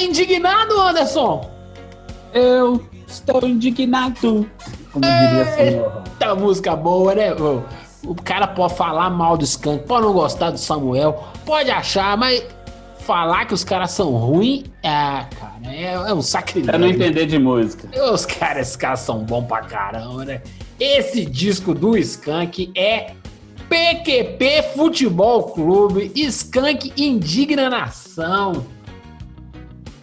Indignado, Anderson? Eu estou indignado. Como diria assim, Eita, música boa, né? O cara pode falar mal do skunk, pode não gostar do Samuel, pode achar, mas falar que os caras são ruins, ah, cara, é, é um sacrilégio. pra não entender de música. Os caras, esses caras são bons pra caramba, né? Esse disco do Skank é PQP Futebol Clube, Skank Indigna Nação.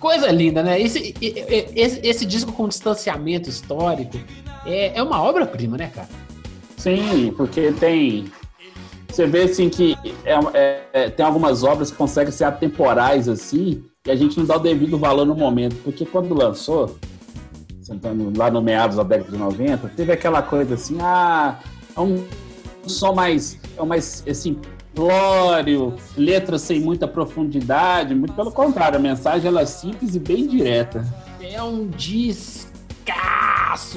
Coisa linda, né? Esse, esse, esse disco com distanciamento histórico é, é uma obra-prima, né, cara? Sim, porque tem. Você vê assim que é, é- é- tem algumas obras que conseguem ser atemporais assim, e a gente não dá o devido valor no momento, porque quando lançou, sentando lá no meados da década de 90, teve aquela coisa assim, ah, é um som mais, é um mais assim, simplório, letras sem muita profundidade, muito pelo contrário, a mensagem ela é simples e bem direta. É um descasso,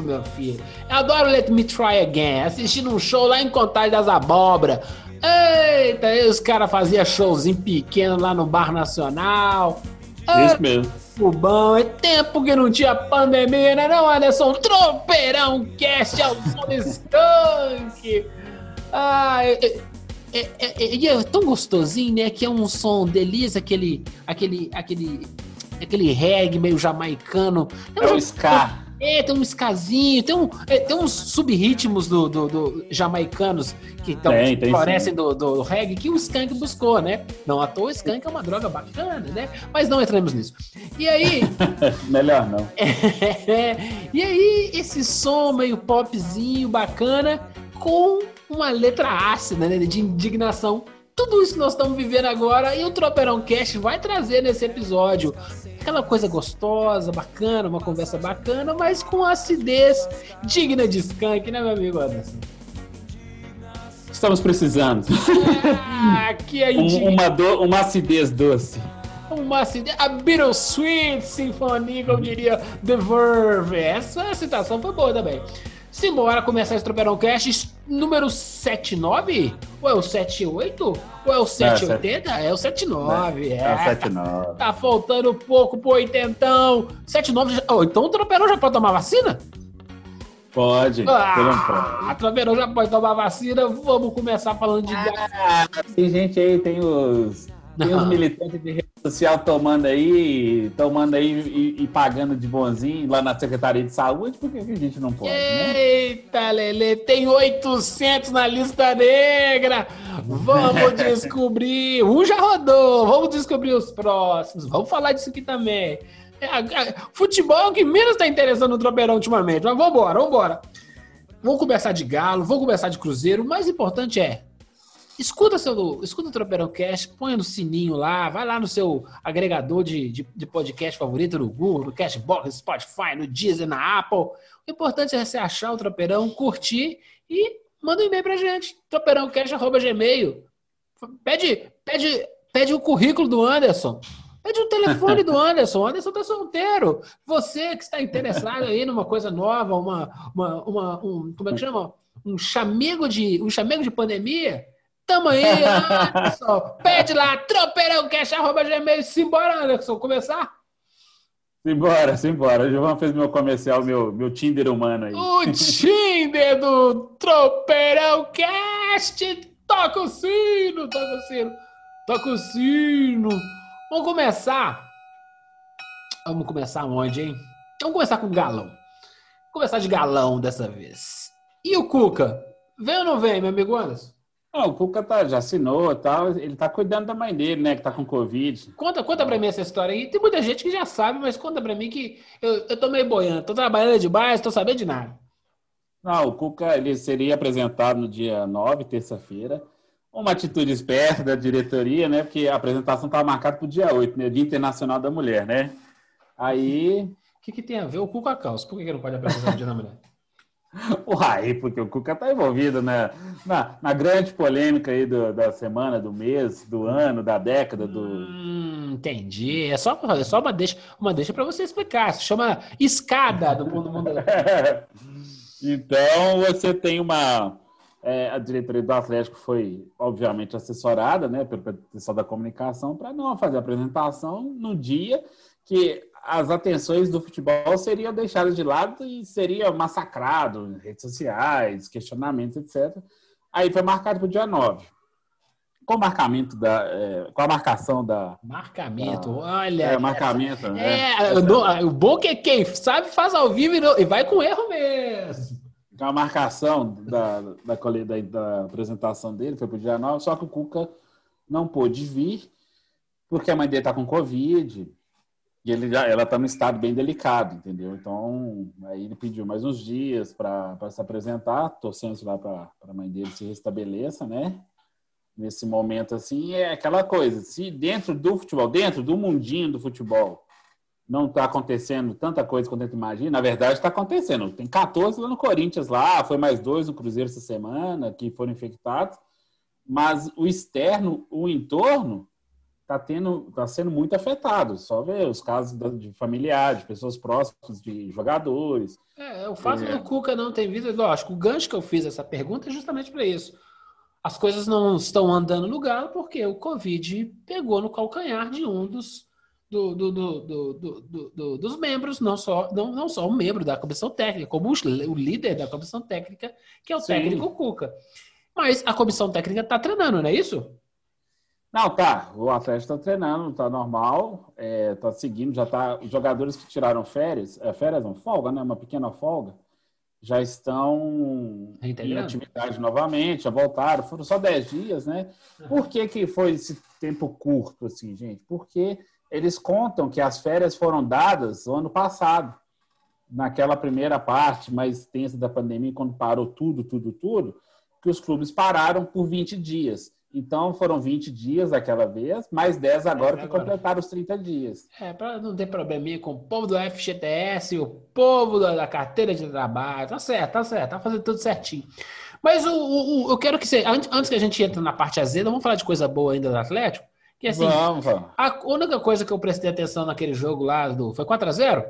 meu filho. Eu adoro Let Me Try Again. Assistindo um show lá em Contagem das Abóbora. Eita, aí os caras faziam showzinho pequeno lá no Bar Nacional. Isso mesmo. Bom, é tempo que não tinha pandemia, né não, Anderson? Tropeirão cast ao som do skunk. Ah, é, é, é, é- é tão gostosinho, né? Que é um som delícia, aquele, aquele, aquele, aquele reggae meio jamaicano. É o ska. É, tem um skazinho, tem, um, é, tem uns sub-ritmos do, do- do jamaicanos que, tão, Tem, que tem florescem do, do reggae que o Skank buscou, né? Não à toa o Skank é uma droga bacana, né? Mas não entramos nisso. E aí, Melhor não. e aí esse som meio popzinho, bacana, com uma letra ácida, né? De indignação. Tudo isso que nós estamos vivendo agora e o Tropeirão Cast vai trazer nesse episódio aquela coisa gostosa, bacana, uma conversa bacana, mas com acidez digna de skunk, né, meu amigo Anderson? Estamos precisando. Ah, aqui a Um- gente. uma, do- uma acidez doce. Uma acidez. A Bittersweet Symphony, como diria The Verve. Essa citação foi boa também. Simbora começar esse Tropeirão Cast número 79? Ou é o 78? Ou é o 780? É, o 79. É, É o 7-9. Tá faltando pouco pro oitentão. 79 já... oh, então o Tropeirão já pode tomar vacina? Pode. Ah, pode. a Tropeirão já pode tomar vacina. Vamos começar falando de. Ah, tem gente aí, tem os, tem os militantes de rede social tomando aí, tomando aí e, e pagando de bonzinho lá na Secretaria de Saúde, por que a gente não pode, né? Eita, Lele, tem 800 na lista negra. Vamos descobrir. Um já rodou. Vamos descobrir os próximos. Vamos falar disso aqui também. É, futebol é o que menos está interessando no Tropeirão ultimamente. Mas vambora, vambora. Vamos começar de Galo, vamos começar de Cruzeiro. O mais importante é Escuta, seu, escuta o Tropeirão Cast, põe no sininho lá, vai lá no seu agregador de, de, de podcast favorito, no Google, no Cashbox, no Spotify, no Deezer, na Apple. O importante é você achar o Tropeirão, curtir e manda um e-mail pra gente, tropeirãocast.gmail. Pede, pede, pede o currículo do Anderson. Pede o telefone do Anderson. O Anderson tá solteiro. Você que está interessado aí numa coisa nova, uma, uma, uma um, como é que chama? Um chamego de, um chamego de pandemia. Tamo aí, Anderson. Pede lá, tropeirãocast.gmail. Simbora, Anderson, começar? Simbora, simbora. O Giovanni fez meu comercial, meu, meu Tinder humano aí. O Tinder do Tropeirão Cast. Toca o sino, toca o sino, toca o sino. Vamos começar Vamos começar onde, hein? Vamos começar com o galão. Vamos começar de galão dessa vez. E o Cuca? Vem ou não vem, meu amigo Anderson? Não, o Cuca tá, já assinou tal. Ele tá cuidando da mãe dele, né? Que tá com Covid. Conta, conta pra mim essa história aí. Tem muita gente que já sabe, mas conta pra mim que eu, eu tô meio boiando. Tô trabalhando de baixo, tô sabendo de nada. Não, o Cuca ele seria apresentado no dia 9, terça-feira. Uma atitude esperta da diretoria, né? Porque a apresentação estava marcada para o dia 8, né? Dia Internacional da Mulher, né? Aí. O que, que tem a ver o Cuca Caos? Por que, que não pode apresentar o Dia da Mulher? Uai, porque o Cuca está envolvido né? na, na grande polêmica aí do, da semana, do mês, do ano, da década. Do... Hum, entendi. É só, é só uma deixa, uma deixa para você explicar. Se chama escada do mundo mundial. então você tem uma. É, a diretoria do Atlético foi, obviamente, assessorada né, pelo pessoal da comunicação para não fazer a apresentação no dia que as atenções do futebol seriam deixadas de lado e seria massacrado em redes sociais, questionamentos, etc. Aí foi marcado para o dia 9. Com o marcamento da. É, com a marcação da. Marcamento, da, olha. É, marcamento. É, né? o, o bom é que quem sabe faz ao vivo e, não, e vai com erro mesmo. Com a marcação da, da, da, da apresentação dele, foi para o dia 9, só que o Cuca não pôde vir, porque a mãe dele está com Covid e ele já, ela está num estado bem delicado, entendeu? Então, aí ele pediu mais uns dias para se apresentar, torcendo lá para a mãe dele se restabeleça, né? Nesse momento, assim, é aquela coisa. Se dentro do futebol, dentro do mundinho do futebol, não está acontecendo tanta coisa quanto a gente imagina, na verdade está acontecendo. Tem 14 lá no Corinthians, lá, foi mais dois no Cruzeiro essa semana que foram infectados, mas o externo, o entorno, está tendo, tá sendo muito afetado. Só ver os casos de familiares, de pessoas próximas de jogadores. É, o fato é. do Cuca não ter vindo, lógico, o gancho que eu fiz essa pergunta é justamente para isso. As coisas não estão andando no galo porque o Covid pegou no calcanhar de um dos, do, do, do, dos membros, não só, não, não só o membro da comissão técnica, como o líder da comissão técnica, que é o Sim. técnico Cuca. Mas a comissão técnica está treinando, não é isso? Não, tá. O Atlético está treinando, tá normal, é, tá seguindo, já tá. Os jogadores que tiraram férias, é, férias não, folga, né? Uma pequena folga, já estão em atividade novamente, já voltaram. Foram só 10 dias, né? Por que, que foi esse tempo curto, assim, gente? Porque eles contam que as férias foram dadas no ano passado, naquela primeira parte mais tensa da pandemia, quando parou tudo, tudo, tudo, que os clubes pararam por 20 dias. Então foram 20 dias daquela vez, mais 10 agora é, que agora. completaram os 30 dias. É, para não ter probleminha com o povo do FGTS, o povo da, carteira de trabalho. Tá certo, tá certo, tá fazendo tudo certinho. Mas o, o, eu quero que você, antes, antes que a gente entre na parte azeda, vamos falar de coisa boa ainda do Atlético. Que assim, vamos, vamos. a única coisa que eu prestei atenção naquele jogo lá do. Foi 4x0?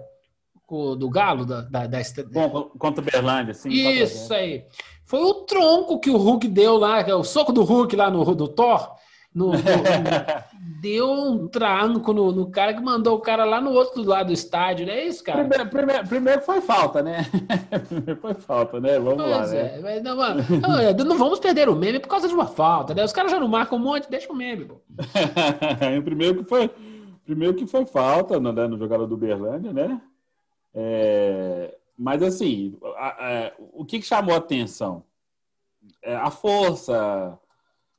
Do Galo, da, da, da... Bom, contra o Berlândia, sim. Isso aí. Foi o tronco que o Hulk deu lá, é o soco do Hulk lá no do Thor. No, no, deu um tranco no, no, cara que mandou o cara lá no outro lado do estádio, não é isso, cara? Primeiro, primeiro, primeiro foi falta, né? primeiro foi falta, né? Vamos pois lá, né? é, né? Não, não, não, vamos perder o meme por causa de uma falta, né? Os caras já não marcam um monte, deixa o meme, pô. o primeiro que foi, primeiro que foi falta no, né, no jogador do Berlândia, né? É, mas, assim, a, a, o que, que chamou a atenção? É a força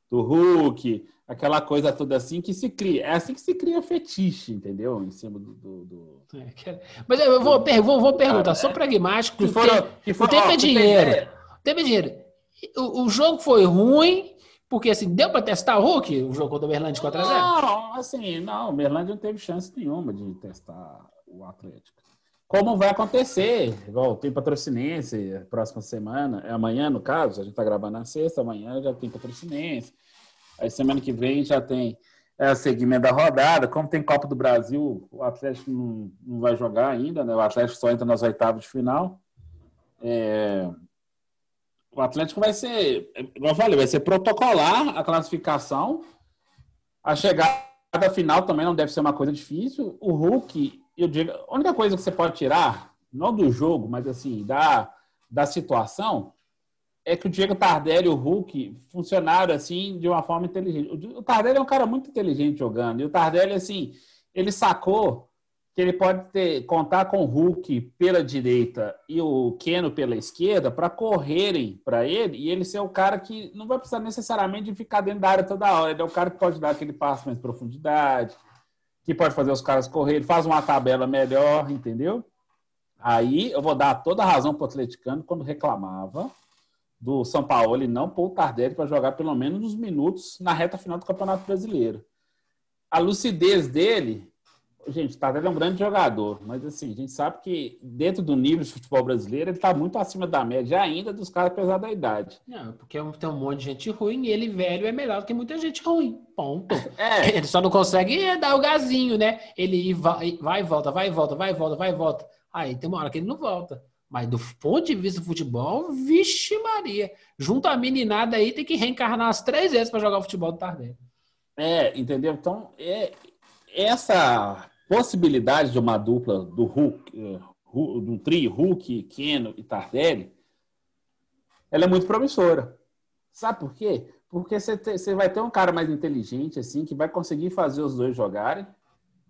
do Hulk, aquela coisa toda assim que se cria. É assim que se cria fetiche, entendeu? Em cima do. do, do... É, mas eu vou, vou, vou perguntar, sou pragmático. Que foram, que for, o tempo ó, é dinheiro. O tempo é dinheiro. O, o jogo foi ruim, porque assim, deu para testar o Hulk, o jogo contra o Merlândia 4x0? Não, assim, não, o Merlândia não teve chance nenhuma de testar o Atlético. Como vai acontecer, igual tem patrocinense próxima semana, é amanhã no caso, a gente está gravando na sexta, amanhã já tem patrocinense. Aí semana que vem já tem é, o segmento da rodada. Como tem Copa do Brasil, o Atlético não, não vai jogar ainda, né? O Atlético só entra nas oitavas de final. É, o Atlético vai ser, como eu falei, vai ser protocolar a classificação. A chegada final também não deve ser uma coisa difícil. O Hulk eu digo, a única coisa que você pode tirar, não do jogo, mas assim, da, da situação, é que o Diego Tardelli e o Hulk funcionaram assim de uma forma inteligente. O Tardelli é um cara muito inteligente jogando. E o Tardelli, assim, ele sacou que ele pode ter, contar com o Hulk pela direita e o Keno pela esquerda para correrem para ele e ele ser o cara que não vai precisar necessariamente de ficar dentro da área toda hora. Ele é o cara que pode dar aquele passo mais profundidade, que pode fazer os caras correrem, faz uma tabela melhor, entendeu? Aí eu vou dar toda a razão para o atleticano quando reclamava do São Paulo e não pôr o Tardelli para jogar pelo menos uns minutos na reta final do Campeonato Brasileiro. A lucidez dele Gente, o Tardelli é um grande jogador, mas assim, a gente sabe que dentro do nível de futebol brasileiro, ele está muito acima da média ainda dos caras apesar da idade. Não, porque tem um monte de gente ruim e ele velho é melhor do que muita gente ruim. Ponto. É. Ele só não consegue dar o gazinho, né? Ele vai, vai e volta, vai e volta, vai e volta, vai e volta. Aí tem uma hora que ele não volta. Mas do ponto de vista do futebol, vixe Maria. Junto a meninada aí, tem que reencarnar as três vezes para jogar o futebol do Tardelli. É, entendeu? Então, é, essa possibilidade de uma dupla do Hulk, eh, do trio Hulk, Keno e Tardelli, ela é muito promissora. Sabe por quê? Porque você vai ter um cara mais inteligente, assim, que vai conseguir fazer os dois jogarem.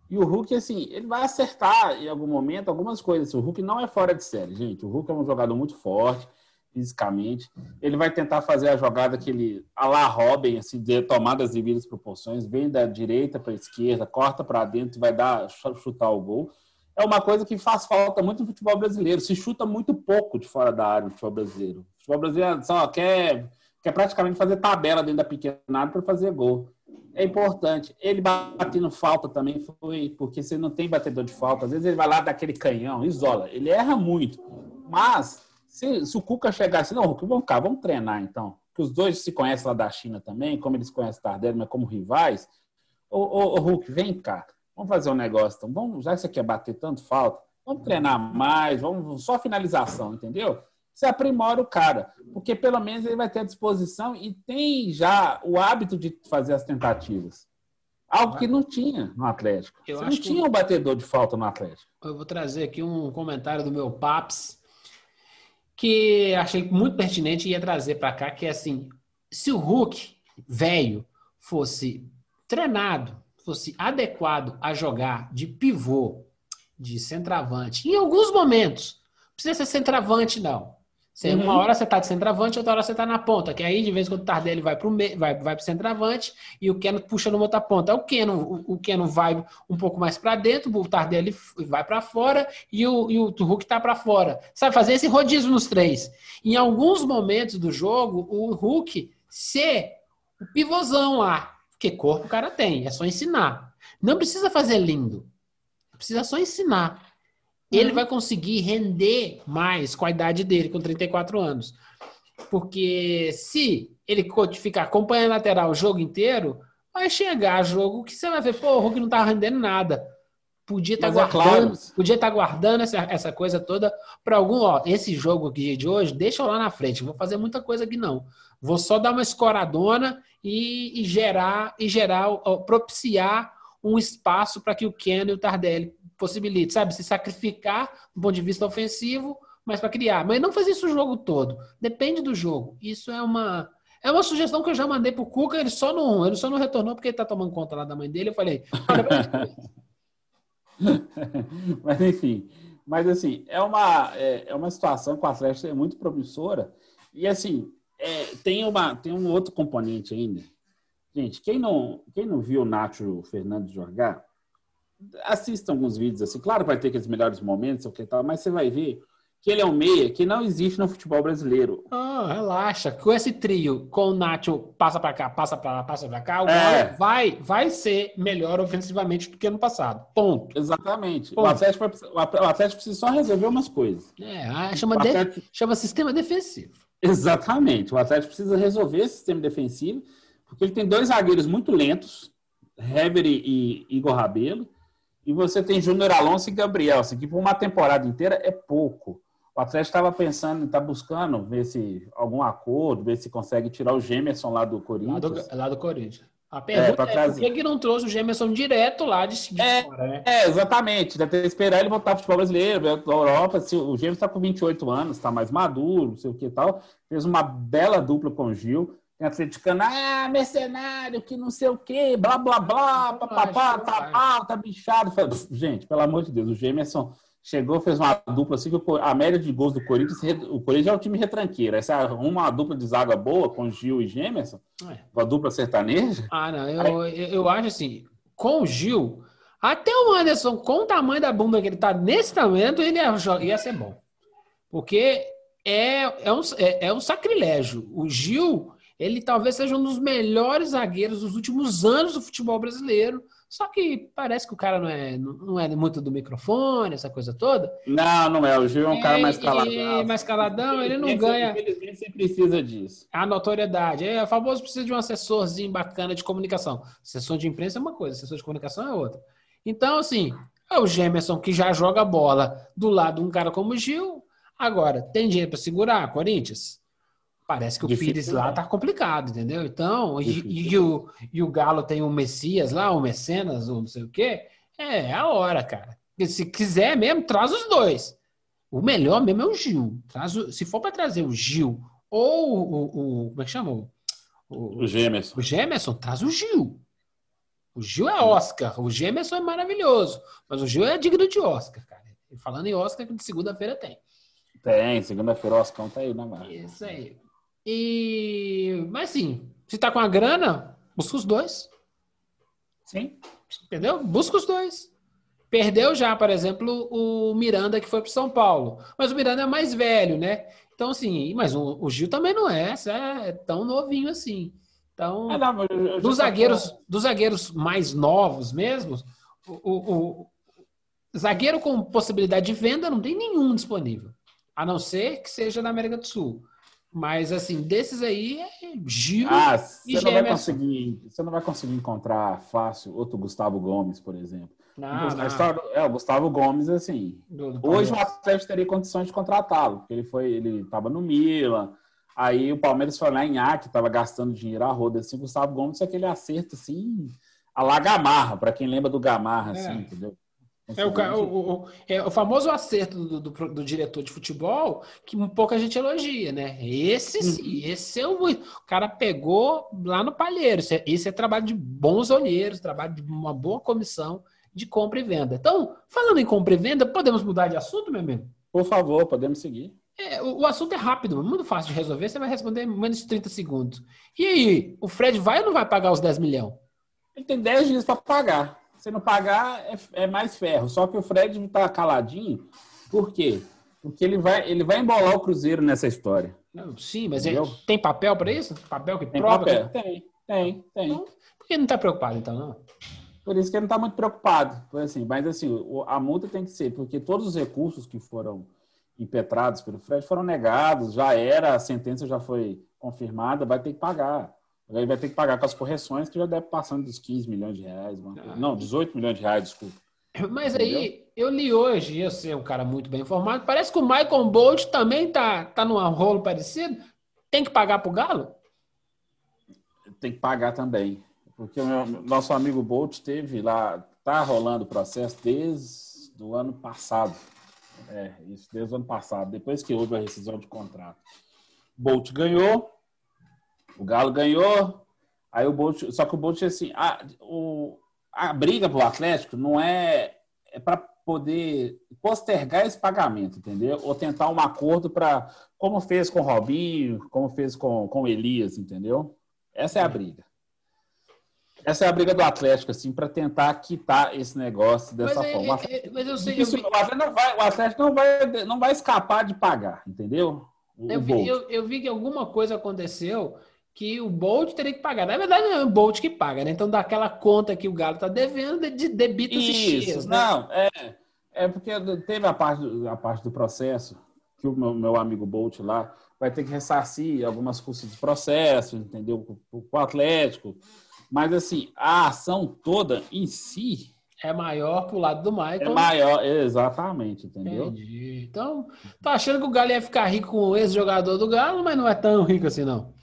E o Hulk, assim, ele vai acertar em algum momento algumas coisas. O Hulk não é fora de série, gente. O Hulk é um jogador muito forte fisicamente. Ele vai tentar fazer a jogada que ele, a la Robin, assim, de tomada as devidas proporções, vem da direita para a esquerda, corta para dentro e vai dar chutar o gol. É uma coisa que faz falta muito no futebol brasileiro. Se chuta muito pouco de fora da área no futebol brasileiro. O futebol brasileiro só quer, quer praticamente fazer tabela dentro da pequena área para fazer gol. É importante. Ele batendo falta também foi porque você não tem batedor de falta. Às vezes ele vai lá daquele canhão, isola. Ele erra muito. Mas se, se o Cuca chegasse, não, Hulk, vamos cá, vamos treinar então. Que os dois se conhecem lá da China também, como eles conhecem o Tardelli, mas como rivais. Ô, ô, ô, Hulk, vem cá, vamos fazer um negócio. Então, vamos, já que você quer bater tanto falta, vamos treinar mais, vamos só finalização, entendeu? Você aprimora o cara, porque pelo menos ele vai ter a disposição e tem já o hábito de fazer as tentativas. Algo que não tinha no Atlético. Eu Você não tinha que... um batedor de falta no Atlético. Eu vou trazer aqui um comentário do meu Paps, que achei muito pertinente e ia trazer para cá, que é assim, se o Hulk, velho, fosse treinado, fosse adequado a jogar de pivô, de centroavante, em alguns momentos, não precisa ser centroavante, não. Você, uhum. Uma hora você está de centroavante, outra hora você está na ponta. Que aí, de vez em quando, o Tardelli vai para o vai, vai pro centroavante e o Keno puxa no outra ponta. O Keno, o, o Keno vai um pouco mais para dentro, o Tardelli vai para fora e o, e o Hulk está para fora. Sabe, fazer esse rodízio nos três. Em alguns momentos do jogo, o Hulk ser o pivôzão lá. Porque corpo o cara tem, é só ensinar. Não precisa fazer lindo. Precisa só ensinar ele uhum. vai conseguir render mais com a idade dele, com 34 anos. Porque se ele ficar acompanhando a lateral o jogo inteiro, vai chegar jogo que você vai ver, pô, o Hulk não tá rendendo nada. Podia estar tá guardando, é claro. podia estar tá guardando essa, essa coisa toda para algum, ó, esse jogo aqui de hoje, deixa eu lá na frente, vou fazer muita coisa aqui não. Vou só dar uma escoradona e, e gerar e gerar, propiciar um espaço para que o Ken e o Tardelli possibilite, sabe, se sacrificar do ponto de vista ofensivo, mas para criar. Mas não fazer isso o jogo todo. Depende do jogo. Isso é uma é uma sugestão que eu já mandei pro Cuca, ele só não, ele só não retornou porque ele tá tomando conta lá da mãe dele. Eu falei, mas enfim, mas assim, é uma, é, é, uma situação que o Atlético é muito promissora. E assim, é, tem, uma, tem um outro componente ainda. Gente, quem não, quem não viu o Nacho Fernandes jogar, assista alguns vídeos assim. Claro, vai ter aqueles melhores momentos, o que tal, mas você vai ver que ele é um meia que não existe no futebol brasileiro. Ah, relaxa. Com esse trio, com o Nacho passa para cá, passa para lá, passa para cá, agora é. vai, vai ser melhor ofensivamente do que ano passado. Ponto. Exatamente. Ponto. O, Atlético, o Atlético precisa só resolver umas coisas. É, ah, chama, Atlético... de, chama sistema defensivo. Exatamente. O Atlético precisa resolver esse sistema defensivo, porque ele tem dois zagueiros muito lentos, Heber e Igor Rabelo e você tem Júnior Alonso e Gabriel, assim, que por uma temporada inteira é pouco. O Atlético estava pensando, está buscando ver se algum acordo, ver se consegue tirar o Gemerson lá do Corinthians. Lá do, lá do Corinthians. A é, pergunta é, é por que, que não trouxe o Gemerson direto lá de, de é, fora, né? É, exatamente. Deve ter esperar ele voltar para o futebol brasileiro, da Europa. Se, o Gemerson está com 28 anos, está mais maduro, não sei o que e tal. Fez uma bela dupla com o Gil Atleticano, ah, mercenário, que não sei o quê, blá, blá, blá, papapá, tá mal, tá bichado. Gente, pelo amor de Deus, o Gemerson chegou, fez uma dupla assim, que a média de gols do Corinthians, o Corinthians é o time retranqueiro. Essa é uma dupla de zaga boa com Gil e Gemerson, é. uma dupla sertaneja. Ah, não, eu, eu acho assim, com o Gil, até o Anderson, com o tamanho da bunda que ele tá nesse momento, ele ia, ia ser bom. Porque é, é, um, é, é um sacrilégio. O Gil ele talvez seja um dos melhores zagueiros dos últimos anos do futebol brasileiro. Só que parece que o cara não é, não é muito do microfone, essa coisa toda. Não, não é. O Gil é um cara mais caladão. É, mais caladão, ele não ganha. Infelizmente, você precisa disso. A notoriedade. É, famoso precisa de um assessorzinho bacana de comunicação. Assessor de imprensa é uma coisa, assessor de comunicação é outra. Então, assim, é o Gemerson que já joga bola do lado de um cara como o Gil. Agora, tem dinheiro para segurar, Corinthians? Parece que o Difícil, Pires lá tá complicado, entendeu? Então, e, e, o, e o Galo tem o Messias lá, o Mecenas, ou não sei o quê. É, é a hora, cara. Se quiser mesmo, traz os dois. O melhor mesmo é o Gil. Traz o, se for para trazer o Gil ou o, o, Como é que chama? O, o, Gemerson. O Gemerson, traz o Gil. O Gil é Oscar. O Gemerson é maravilhoso. Mas o Gil é digno de Oscar, cara. E falando em Oscar, de segunda-feira tem. Tem, segunda-feira o Oscar tá aí na marca. Isso aí. E, mas sim, se tá com a grana, busca os dois. Sim. Entendeu? Busca os dois. Perdeu já, por exemplo, o Miranda que foi para São Paulo. Mas o Miranda é mais velho, né? Então, assim, mas o, o Gil também não é, é tão novinho assim. Então, é, não, dos, zagueiros, dos zagueiros mais novos mesmo, o, o, o, zagueiro com possibilidade de venda não tem nenhum disponível. A não ser que seja na América do Sul. Mas, assim, desses aí, é Gil ah, e você não vai conseguir Você não vai conseguir encontrar fácil outro Gustavo Gomes, por exemplo. Não, não. História, é, o Gustavo Gomes, assim, do, do hoje o Atlético teria condições de contratá-lo, porque ele foi, ele estava no Milan, aí o Palmeiras foi lá em Ac, estava gastando dinheiro a roda, assim, o Gustavo Gomes é aquele acerto, assim, a la Gamarra, para quem lembra do Gamarra, assim, é. entendeu? É o, o, o, é o, famoso acerto do, do, do, diretor de futebol que um pouco a gente elogia, né? Esse sim, uhum. esse é o. O cara pegou lá no palheiro. Esse é, esse é trabalho de bons olheiros, trabalho de uma boa comissão de compra e venda. Então, falando em compra e venda, podemos mudar de assunto, meu amigo? Por favor, podemos seguir. É, o, o, assunto é rápido, muito fácil de resolver. Você vai responder em menos de 30 segundos. E aí, o Fred vai ou não vai pagar os 10 milhões? Ele tem 10 dias para pagar. Se não pagar, é, é mais ferro. Só que o Fred está caladinho. Por quê? Porque ele vai, ele vai embolar o Cruzeiro nessa história. Não, sim, mas ele, tem papel para isso? Papel que tem prova? Papel. Que... Tem, tem, tem. Então, por que não está preocupado, então, não? Por isso que ele não está muito preocupado. Assim, mas assim, a multa tem que ser, porque todos os recursos que foram impetrados pelo Fred foram negados, já era, a sentença já foi confirmada, vai ter que pagar. Ele vai ter que pagar com as correções, que já deve passando dos 15 milhões de reais. Ah, não, 18 milhões de reais, desculpa. Mas Entendeu? aí, eu li hoje, eu sei, um cara muito bem informado, parece que o Michael Bolt também tá, tá num rolo parecido. Tem que pagar pro Galo? Tem que pagar também. Porque o meu, nosso amigo Bolt teve lá, tá rolando o processo desde o ano passado. É, isso desde o ano passado, depois que houve a rescisão de contrato. Bolt ganhou, o Galo ganhou, aí o Bolt, só que o Bolt assim, a, o, a briga pro Atlético não é, é para poder postergar esse pagamento, entendeu? Ou tentar um acordo para, como fez com o Robinho, como fez com, com o Elias, entendeu? Essa é a briga. Essa é a briga do Atlético, assim, para tentar quitar esse negócio dessa mas é, forma. É, é, mas eu sei que. O Atlético, não vai, o Atlético não vai, não vai escapar de pagar, entendeu? Eu vi, eu, eu vi, que alguma coisa aconteceu que o Bolt teria que pagar. Na verdade, não é o Bolt que paga, né? Então, daquela conta que o Galo está devendo, de debita Isso, né? não, é, é porque teve a parte, a parte do processo que o meu, meu amigo Bolt lá vai ter que ressarcir algumas custas de processo, entendeu? O, o Atlético. Mas, assim, a ação toda em si é maior pro lado do Michael. É maior, exatamente, entendeu? Entendi. Então, tá achando que o Galo ia ficar rico com esse jogador do Galo, mas não é tão rico assim, não.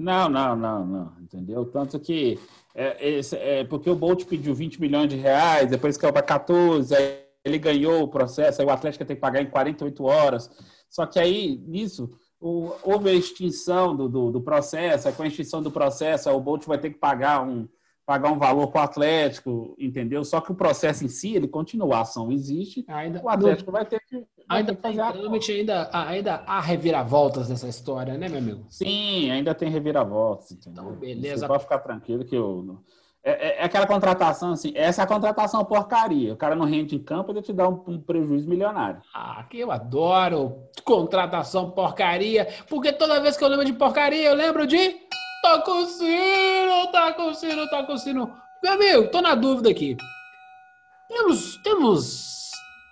Não, não, não, não, entendeu? Tanto que é, é, é porque o Bolt pediu 20 milhões de reais, depois caiu para 14, ele ganhou o processo, aí o Atlético tem que pagar em 48 horas. Só que aí, nisso, houve a extinção do, do, do, processo, com a extinção do processo, o Bolt vai ter que pagar um, pagar um valor para o Atlético, entendeu? Só que o processo em si, ele continua, a ação existe, ainda, o Atlético vai ter que, vai ainda, ter que fazer a ainda, ainda há reviravoltas nessa história, né, meu amigo? Sim, ainda tem reviravoltas, entendeu? Então, beleza. Você pode ficar tranquilo que eu... É, é, é, aquela contratação assim, essa é a contratação porcaria. O cara não rende em campo, ele te dá um, um, prejuízo milionário. Ah, que eu adoro contratação porcaria, porque toda vez que eu lembro de porcaria, eu lembro de tá com sino, tá com sino, tá com sino. Meu amigo, tô na dúvida aqui. Temos, temos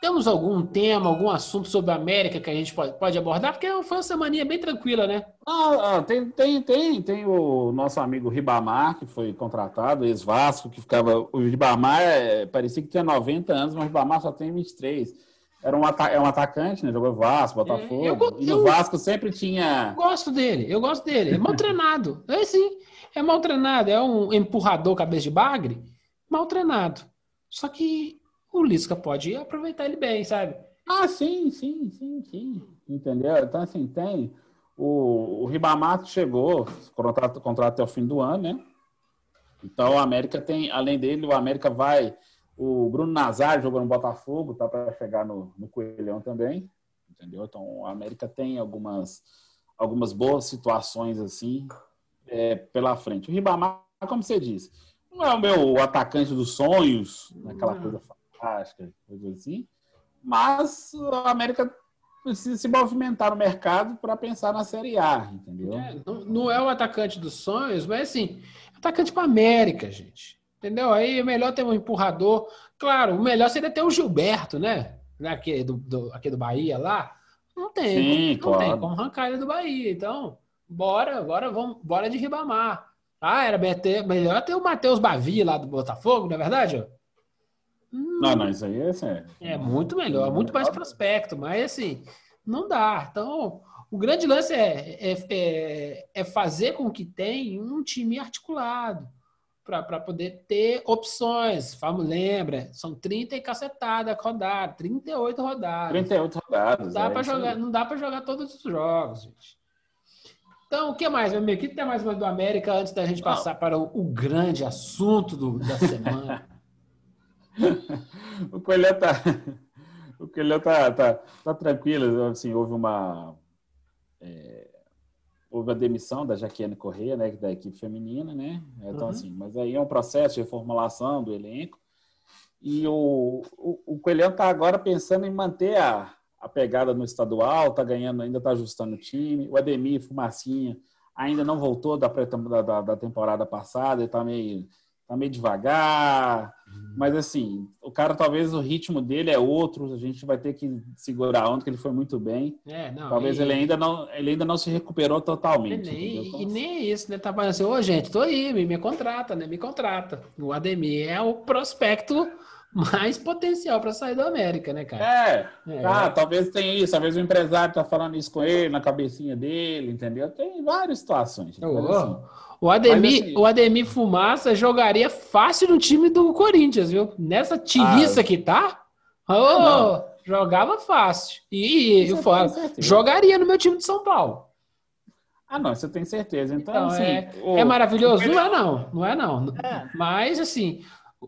temos algum tema, algum assunto sobre a América que a gente pode, pode abordar? Porque foi uma semana bem tranquila, né? Ah, ah, tem, tem, tem, tem o nosso amigo Ribamar, que foi contratado, ex-Vasco, que ficava. O Ribamar é, parecia que tinha 90 anos, mas o Ribamar só tem 23. Era um, é um atacante, né? Jogou Vasco, Botafogo. É, eu, e no Vasco sempre tinha. Gosto dele, eu gosto dele. É mal treinado. É sim, é mal treinado. É um empurrador cabeça de bagre, mal treinado. Só que o Lisca pode aproveitar ele bem, sabe? Ah, sim, sim, sim, sim. Entendeu? Então, assim, tem. O, o Ribamato chegou, contrato, contrato até o fim do ano, né? Então, o América tem, além dele, o América vai. O Bruno Nazar jogou no Botafogo, tá para chegar no, no Coelhão também, entendeu? Então, o América tem algumas, algumas boas situações assim é, pela frente. O Ribamar, como você disse, não é o meu atacante dos sonhos, aquela coisa fantástica, coisa assim. Mas a América precisa se movimentar no mercado para pensar na Série A, entendeu? É, não, não, é o atacante dos sonhos, mas assim, atacante para América, gente. Entendeu? Aí é melhor ter um empurrador. Claro, o melhor seria ter o Gilberto, né? Aqui do, do, aqui do Bahia lá. Não tem, Sim, não claro. tem como arrancar ele do Bahia. Então, bora, bora, vamos, bora de Ribamar. Ah, era melhor ter o Matheus Bavi lá do Botafogo, não é verdade? Ó? Não, não, isso aí é sério. É muito melhor, muito mais prospecto, mas assim, não dá. Então, o grande lance é, é, é, é fazer com que tenha um time articulado para poder ter opções. Vamos, lembra, são 30 e cacetada rodada, 38 rodadas. 38 rodadas. Não dá é para jogar, não dá para jogar todos os jogos, gente. Então, o que mais, meu amigo? O que tem mais do América antes da gente passar não. para o, o grande assunto do, da semana? o Coelhão tá, o Coelhão tá, tá, tá tranquilo. Assim, houve uma é, houve a demissão da Jaquiane Corrêa, né, da equipe feminina, né? Então uhum. assim, mas aí é um processo de reformulação do elenco. E o, o, o Coelhão tá agora pensando em manter a, a pegada no estadual, tá ganhando, ainda tá ajustando o time. O Ademir Fumacinha ainda não voltou da, da, da temporada passada, ele tá meio tá meio devagar. Mas assim, o cara talvez o ritmo dele é outro, a gente vai ter que segurar onde que ele foi muito bem. É, não, talvez e... ele ainda não, ele ainda não se recuperou totalmente. E, então, e nem é isso, né? Tá falando assim, ô gente, tô aí, me, me contrata, né? Me contrata. O Ademir é o prospecto mais potencial para sair do América, né, cara? É, é. Ah, talvez tenha isso, talvez o empresário tá falando isso com ele, na cabecinha dele, entendeu? Tem várias situações. Oh, assim, o Ademir, assim, o Ademir Fumaça jogaria fácil no time do Corinthians, viu? Nessa tiriça ah, que tá, oh, jogava fácil. E, e fora, jogaria no meu time de São Paulo. Ah, não, você tem certeza. Então, então assim, é, o... é maravilhoso? Não é não, não é não. É. Mas assim,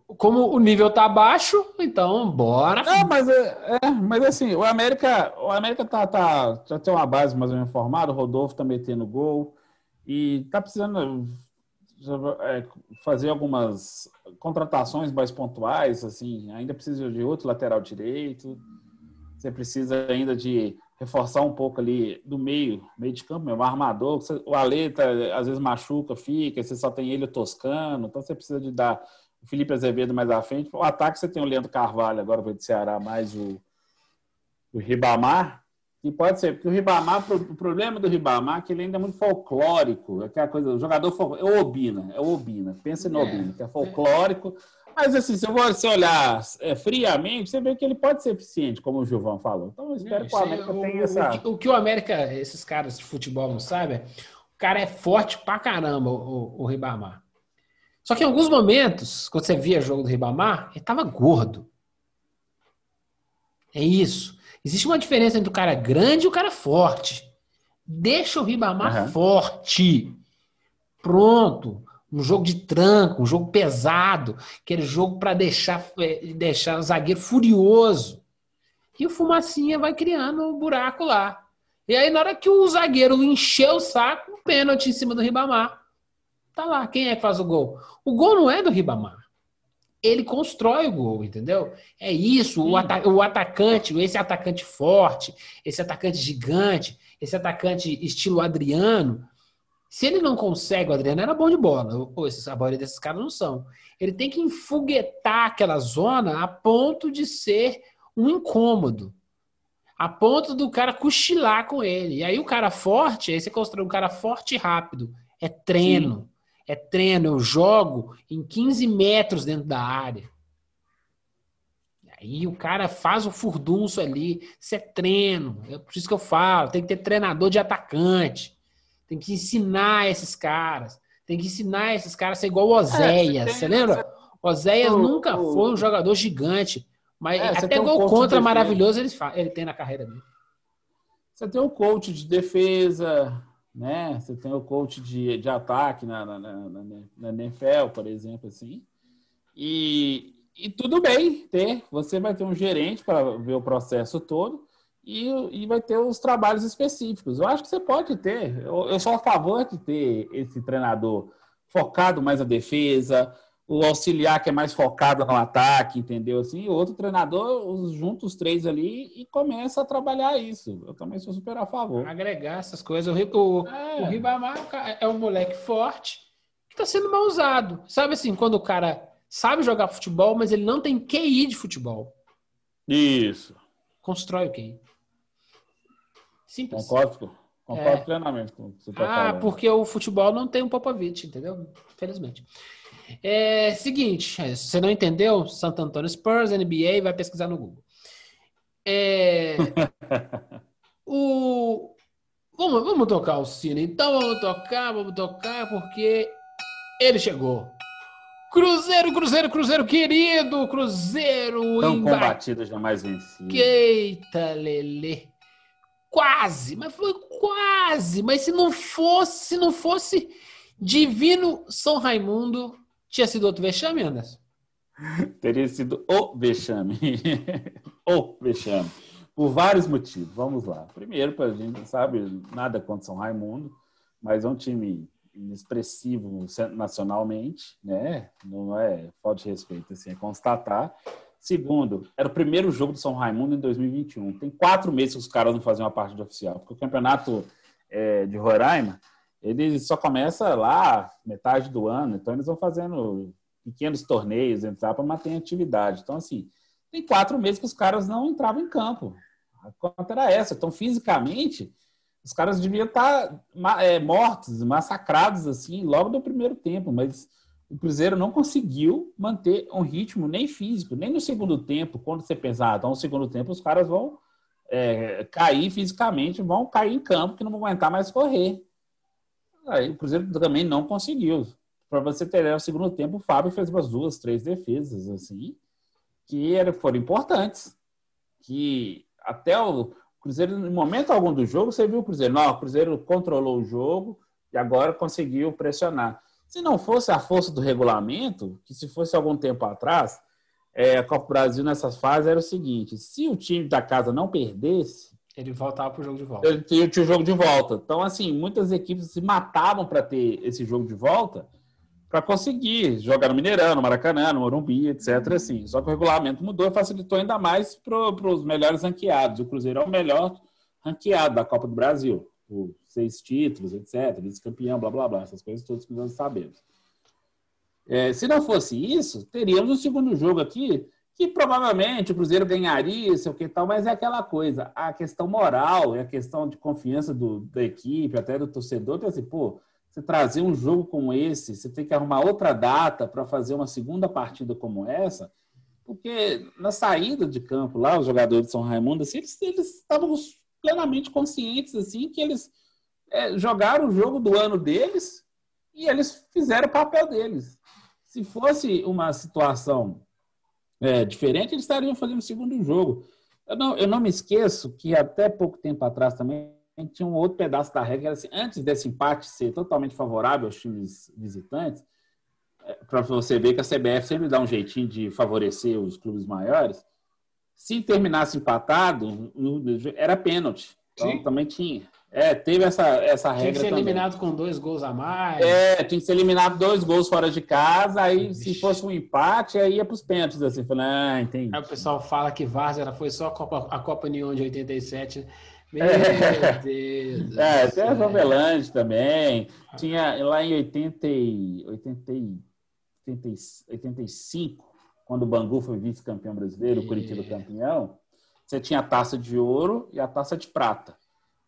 como o nível tá baixo, então bora. Não, mas, é, é, mas assim, o América, o América tá, tá, já tem uma base mais ou menos formada, o Rodolfo tá metendo gol. E está precisando é, fazer algumas contratações mais pontuais, assim, ainda precisa de outro lateral direito, você precisa ainda de reforçar um pouco ali do meio, meio de campo mesmo, armador, o Aleta às vezes machuca, fica, você só tem ele Toscano, então você precisa de dar o Felipe Azevedo mais à frente, o ataque você tem o Leandro Carvalho, agora vai de Ceará, mais o, o Ribamar, e pode ser, porque o Ribamar, o problema do Ribamar é que ele ainda é muito folclórico, é aquela coisa, o jogador é o Obina, é o Obina, pensa no é. Obina, que é folclórico, mas assim, se você olhar é, friamente, você vê que ele pode ser eficiente, como o Gilvão falou. Então eu espero que o América tenha essa... O, o, que o América, esses caras de futebol não sabem, o cara é forte pra caramba, o, o Ribamar. Só que em alguns momentos, quando você via o jogo do Ribamar, ele tava gordo. É isso. Existe uma diferença entre o cara grande e o cara forte. Deixa o Ribamar uhum. forte. Pronto. Um jogo de tranco, um jogo pesado, aquele jogo para deixar, é, deixar o zagueiro furioso. E o Fumacinha vai criando um buraco lá. E aí, na hora que o zagueiro encheu o saco, um pênalti em cima do Ribamar. Tá lá, quem é que faz o gol? O gol não é do Ribamar. Ele constrói o gol, entendeu? É isso, o, ata o atacante, esse atacante forte, esse atacante gigante, esse atacante estilo Adriano, se ele não consegue, o Adriano era bom de bola. Pô, esses, a maioria desses caras não são. Ele tem que enfoguetar aquela zona a ponto de ser um incômodo. A ponto do cara cochilar com ele. E aí o cara forte, aí você constrói um cara forte e rápido. É treino. Sim. É treino. Eu jogo em 15 metros dentro da área. Aí o cara faz o furdunço ali. Isso é treino. É por isso que eu falo. Tem que ter treinador de atacante. Tem que ensinar esses caras. Tem que ensinar esses caras a ser igual o Oséias. É, você, lembra? Oséias nunca foi um jogador gigante. Mas é, até gol um contra maravilhoso ele, ele tem na carreira dele. Você tem o coach de defesa, né? Você tem o coach de, de ataque na, na, na, na NFL, por exemplo, assim. E, e tudo bem ter. Você vai ter um gerente para ver o processo todo e, e vai ter os trabalhos específicos. Eu acho que você pode ter. Eu, eu sou a favor de ter esse treinador focado mais na defesa, o auxiliar que é mais focado no ataque, entendeu? Assim, o outro treinador junta os três ali e começa a trabalhar isso. Eu também sou super a favor. Agregar essas coisas. O, o, é. o Ribamar é um moleque forte que está sendo mal usado. Sabe assim, quando o cara sabe jogar futebol, mas ele não tem QI de futebol. Isso. Constrói o QI. Simples. Concordo, concordo é. plenamente com o que você está ah, falando. Ah, porque o futebol não tem um Popovich, entendeu? Infelizmente. É seguinte, é, se você não entendeu, Santo Antônio Spurs, NBA, vai pesquisar no Google. É, o, vamos, vamos tocar o sino, então vamos tocar, vamos tocar, porque ele chegou. Cruzeiro, Cruzeiro, Cruzeiro querido, Cruzeiro Tão combatido, jamais vencido. Eita, Lele. Quase, mas foi quase. Mas se não fosse, se não fosse Divino São Raimundo, tinha sido outro vexame, Anderson? Teria sido o vexame. o vexame. Por vários motivos. Vamos lá. Primeiro, para a gente sabe, nada contra São Raimundo, mas é um time expressivo nacionalmente, né? Não é falta de respeito, assim, é constatar. Segundo, era o primeiro jogo do São Raimundo em 2021. Tem quatro meses que os caras não faziam uma partida oficial, porque o campeonato é, de Roraima ele só começa lá metade do ano, então eles vão fazendo pequenos torneios, entrar para manter atividade. Então, assim, tem quatro meses que os caras não entravam em campo. A conta era essa. Então, fisicamente, os caras deviam estar é, mortos, massacrados, assim, logo do primeiro tempo, mas o Cruzeiro não conseguiu manter um ritmo nem físico, nem no segundo tempo, quando você pensar, ah, então no segundo tempo os caras vão é, cair fisicamente, vão cair em campo, que não vão aguentar mais correr. Aí o Cruzeiro também não conseguiu. Para você ter no segundo tempo, o Fábio fez umas duas, três defesas, assim, que foram importantes. Que até o Cruzeiro, em momento algum do jogo, você viu o Cruzeiro. Não, o Cruzeiro controlou o jogo e agora conseguiu pressionar. Se não fosse a força do regulamento, que se fosse algum tempo atrás, é, a Copa Brasil nessas fases era o seguinte: se o time da casa não perdesse, ele voltava para o jogo de volta. Ele tinha, tinha o jogo de volta. Então, assim, muitas equipes se matavam para ter esse jogo de volta para conseguir jogar no Mineirão, no Maracanã, no Morumbi, etc. Assim. Só que o regulamento mudou e facilitou ainda mais para os melhores ranqueados. O Cruzeiro é o melhor ranqueado da Copa do Brasil. Por seis títulos, etc. Vice-campeão, blá, blá, blá. Essas coisas todas que nós sabemos. É, se não fosse isso, teríamos um segundo jogo aqui que provavelmente o Cruzeiro ganharia, sei o que tal, mas é aquela coisa, a questão moral, é a questão de confiança do, da equipe, até do torcedor, que assim, pô, você trazer um jogo como esse, você tem que arrumar outra data para fazer uma segunda partida como essa, porque na saída de campo lá, os jogadores de São Raimundo, assim, eles, eles estavam plenamente conscientes, assim, que eles é, jogaram o jogo do ano deles e eles fizeram o papel deles. Se fosse uma situação é, diferente, eles estariam fazendo o segundo jogo. Eu não, eu não me esqueço que até pouco tempo atrás também tinha um outro pedaço da regra, que era assim, antes desse empate ser totalmente favorável aos times visitantes, é, para você ver que a CBF sempre dá um jeitinho de favorecer os clubes maiores, se terminasse empatado, era pênalti. Então, Sim. também tinha. É, teve essa, essa regra. Tinha que ser também. eliminado com dois gols a mais. É, tinha que ser eliminado dois gols fora de casa. Aí, se fosse um empate, aí ia para os pênaltis. Assim, falando, ah, entendi. Aí o pessoal fala que Várzea foi só a Copa, a Copa União de 87. Meu é. Deus. É, tem a Jovelândia também. Tinha lá em 80, 80, 80, 85, quando o Bangu foi vice-campeão brasileiro, o Curitiba campeão, você tinha a taça de ouro e a taça de prata.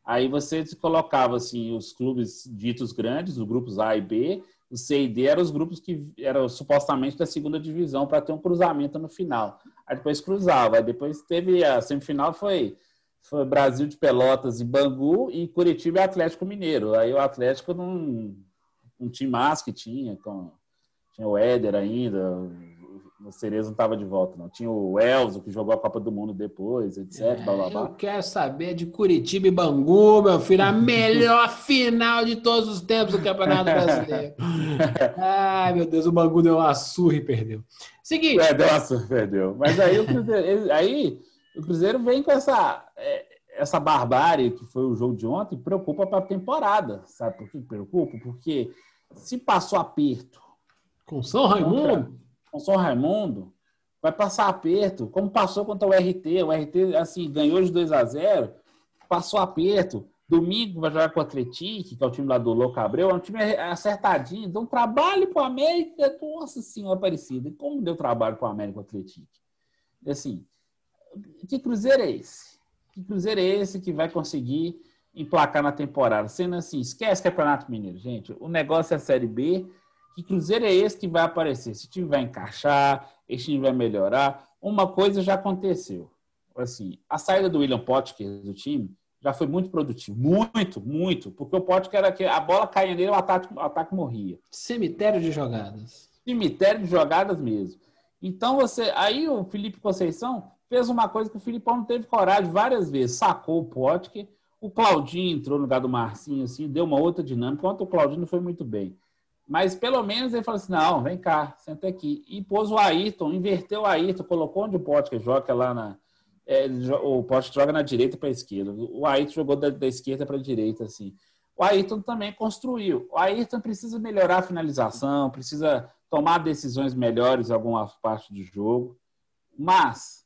Aí você colocava assim os clubes ditos grandes, os grupos A e B, o C e D eram os grupos que eram supostamente da segunda divisão para ter um cruzamento no final. Aí depois cruzava, aí depois teve a semifinal foi foi Brasil de Pelotas e Bangu e Curitiba e Atlético Mineiro. Aí o Atlético não um time massa que tinha, com, tinha o Éder ainda, o Cerezo não estava de volta, não. Tinha o Elzo, que jogou a Copa do Mundo depois, etc. É, blá, blá, blá. Eu quero saber de Curitiba e Bangu, meu filho. A melhor final de todos os tempos do Campeonato Brasileiro. Ai, meu Deus, o Bangu deu uma surra e perdeu. Seguinte. É, deu uma surra e perdeu. Mas aí o Cruzeiro, aí, o Cruzeiro vem com essa, é, essa barbárie que foi o jogo de ontem e preocupa para a temporada. Sabe por que preocupa? Porque se passou aperto. Com São Raimundo? Com São Raimundo, vai passar aperto, como passou contra o RT. O RT, assim, ganhou de 2 a 0 passou aperto. Domingo vai jogar com o Atlético, que é o time lá do Louco Abreu, é um time acertadinho, deu um trabalho para o América, nossa senhora, parecida. E como deu trabalho para o América o Atlético? Assim, que Cruzeiro é esse? Que Cruzeiro é esse que vai conseguir emplacar na temporada? Sendo assim, esquece Campeonato Mineiro, gente. O negócio é a Série B, que Cruzeiro é esse que vai aparecer? Se time vai encaixar, esse time vai melhorar. Uma coisa já aconteceu. Assim, a saída do William Potker do time já foi muito produtivo. Muito, muito. Porque o Potker era que a bola caía nele, o ataque, o ataque morria. Cemitério de jogadas. Cemitério de jogadas mesmo. Então você. Aí o Felipe Conceição fez uma coisa que o Filipão não teve coragem várias vezes. Sacou o Potker. O Claudinho entrou no lugar do Marcinho, assim, deu uma outra dinâmica. Ontem o Claudinho não foi muito bem. Mas pelo menos ele falou assim: não, vem cá, senta aqui. E pôs o Ayrton, inverteu o Ayrton, colocou onde o Pote joga lá na. É, o Pote joga na direita para a esquerda. O Ayrton jogou da, da esquerda para a direita, assim. O Ayrton também construiu. O Ayrton precisa melhorar a finalização, precisa tomar decisões melhores em alguma parte do jogo. Mas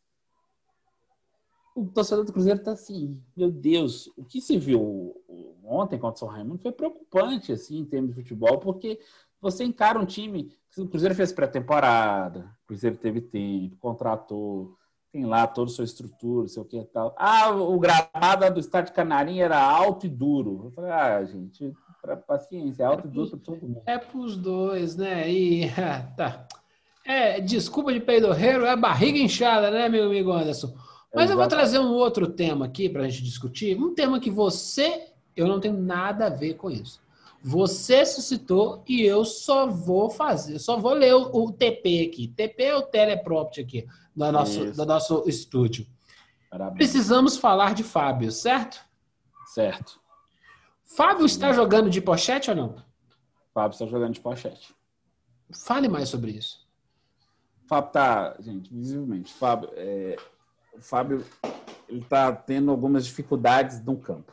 o torcedor do Cruzeiro está assim, meu Deus, o que se viu ontem contra o São Raimundo foi preocupante, assim, em termos de futebol, porque você encara um time, o Cruzeiro fez pré-temporada, o Cruzeiro teve tempo, contratou, tem lá toda a sua estrutura, sei o que e tal. Ah, o gramado do estádio Canarinho era alto e duro. Eu falei, ah, gente, para paciência, é alto é e duro para todo mundo. É para os dois, né? E tá. É, desculpa de peidorreiro, é barriga inchada, né, meu amigo Anderson? Mas eu vou trazer um outro tema aqui para a gente discutir. Um tema que você, eu não tenho nada a ver com isso. Você suscitou e eu só vou fazer, só vou ler o, o TP aqui. TP é o teleprompter aqui do nosso, do nosso estúdio. Parabéns. Precisamos falar de Fábio, certo? Certo. Fábio está jogando de pochete ou não? Fábio está jogando de pochete. Fale mais sobre isso. Fábio tá, gente, visivelmente. Fábio, é, o Fábio ele está tendo algumas dificuldades no campo.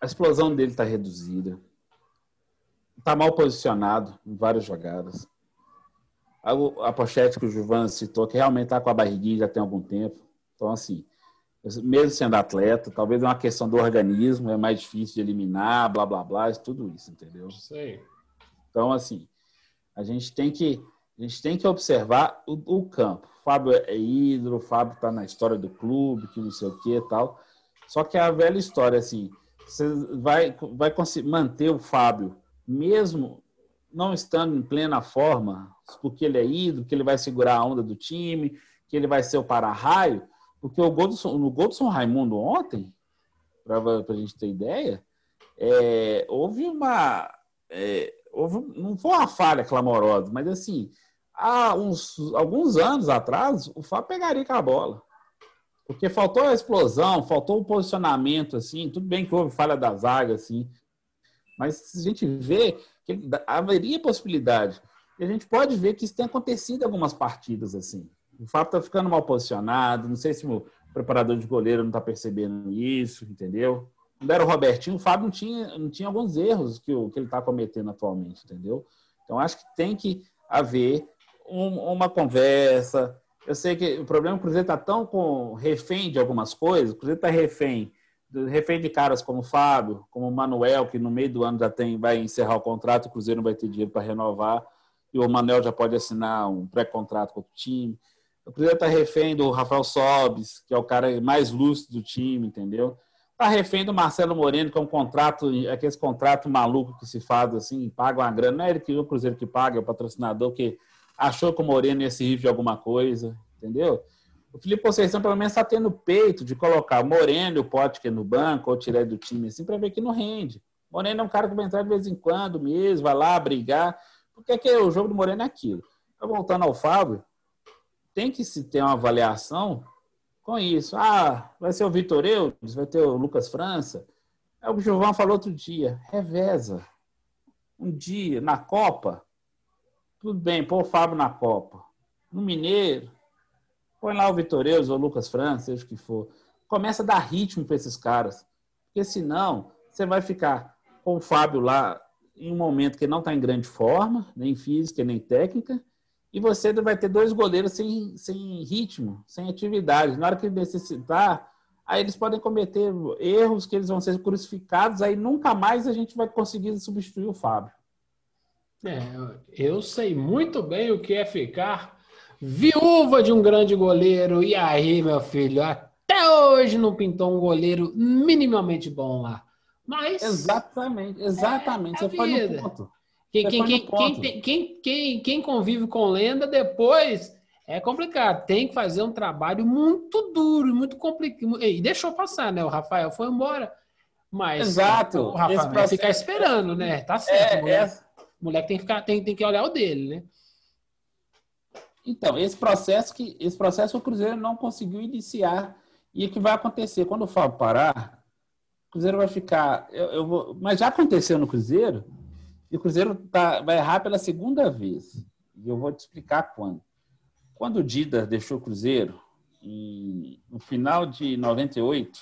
A explosão dele está reduzida. Está mal posicionado em várias jogadas. A, a pochete que o Juvan citou, que realmente está com a barriguinha já tem algum tempo. Então, assim, mesmo sendo atleta, talvez é uma questão do organismo, é mais difícil de eliminar, blá, blá, blá, tudo isso, entendeu? Sei. Então, assim, a gente tem que, a gente tem que observar o, o campo. Fábio é ídolo, o Fábio está na história do clube, que não sei o que e tal. Só que é a velha história, assim, você vai, vai conseguir manter o Fábio, mesmo não estando em plena forma, porque ele é ídolo, que ele vai segurar a onda do time, que ele vai ser o para-raio, porque o gol no gol do São Raimundo ontem, para a gente ter ideia, é, houve uma. É, houve, não foi uma falha clamorosa, mas assim, há uns, alguns anos atrás, o Fábio pegaria com a bola. Porque faltou a explosão, faltou o posicionamento, assim. Tudo bem que houve falha da zaga, assim. Mas a gente vê que haveria possibilidade. E a gente pode ver que isso tem acontecido em algumas partidas, assim. O Fábio está ficando mal posicionado. Não sei se o preparador de goleiro não está percebendo isso, entendeu? Quando era o Robertinho, o Fábio não tinha, não tinha alguns erros que, o, que ele está cometendo atualmente, entendeu? Então, acho que tem que haver um, uma conversa. Eu sei que o problema é que o Cruzeiro está tão com refém de algumas coisas, o Cruzeiro está refém, refém de caras como o Fábio, como o Manuel, que no meio do ano já tem, vai encerrar o contrato, o Cruzeiro não vai ter dinheiro para renovar, e o Manuel já pode assinar um pré-contrato com o time. O Cruzeiro está refém do Rafael Sobes, que é o cara mais lúcido do time, entendeu? Está refém do Marcelo Moreno, que é um contrato, aqueles contratos malucos que se faz assim, paga uma grana. Não é ele que o Cruzeiro que paga, é o patrocinador que achou que o Moreno ia se rir de alguma coisa, entendeu? O Felipe Conceição, pelo menos, está tendo peito de colocar o Moreno e o Potker no banco ou tirar do time, assim, para ver que não rende. O Moreno é um cara que vai entrar de vez em quando mesmo, vai lá brigar. Porque é que o jogo do Moreno é aquilo. Então, voltando ao Fábio, tem que se ter uma avaliação com isso. Ah, vai ser o Vitor Eudes, vai ter o Lucas França. É o que o Gilvão falou outro dia. Reveza. Um dia, na Copa, tudo bem, põe o Fábio na Copa. No Mineiro, põe lá o Vitor Eudes ou o Lucas França, seja o que for. Começa a dar ritmo para esses caras. Porque senão, você vai ficar com o Fábio lá em um momento que não está em grande forma, nem física, nem técnica, e você vai ter dois goleiros sem, sem ritmo, sem atividade. Na hora que necessitar, aí eles podem cometer erros que eles vão ser crucificados, aí nunca mais a gente vai conseguir substituir o Fábio. É, eu sei muito bem o que é ficar viúva de um grande goleiro. E aí, meu filho, até hoje não pintou um goleiro minimamente bom lá. Mas. Exatamente, exatamente. É Você foi no ponto. Quem, quem, quem, quem, quem, quem, convive com lenda depois é complicado. Tem que fazer um trabalho muito duro, muito complicado. E deixou passar, né? O Rafael foi embora. Mas Exato. o Rafael vai ficar esperando, né? Tá certo. É, o moleque, é... moleque tem, que ficar, tem, tem que olhar o dele, né? Então, esse processo que esse processo o Cruzeiro não conseguiu iniciar. E o que vai acontecer? Quando o Fábio parar, o Cruzeiro vai ficar. Eu, eu vou, mas já aconteceu no Cruzeiro e o Cruzeiro tá, vai errar pela segunda vez. E eu vou te explicar quando. Quando o Dida deixou o Cruzeiro, no final de 98,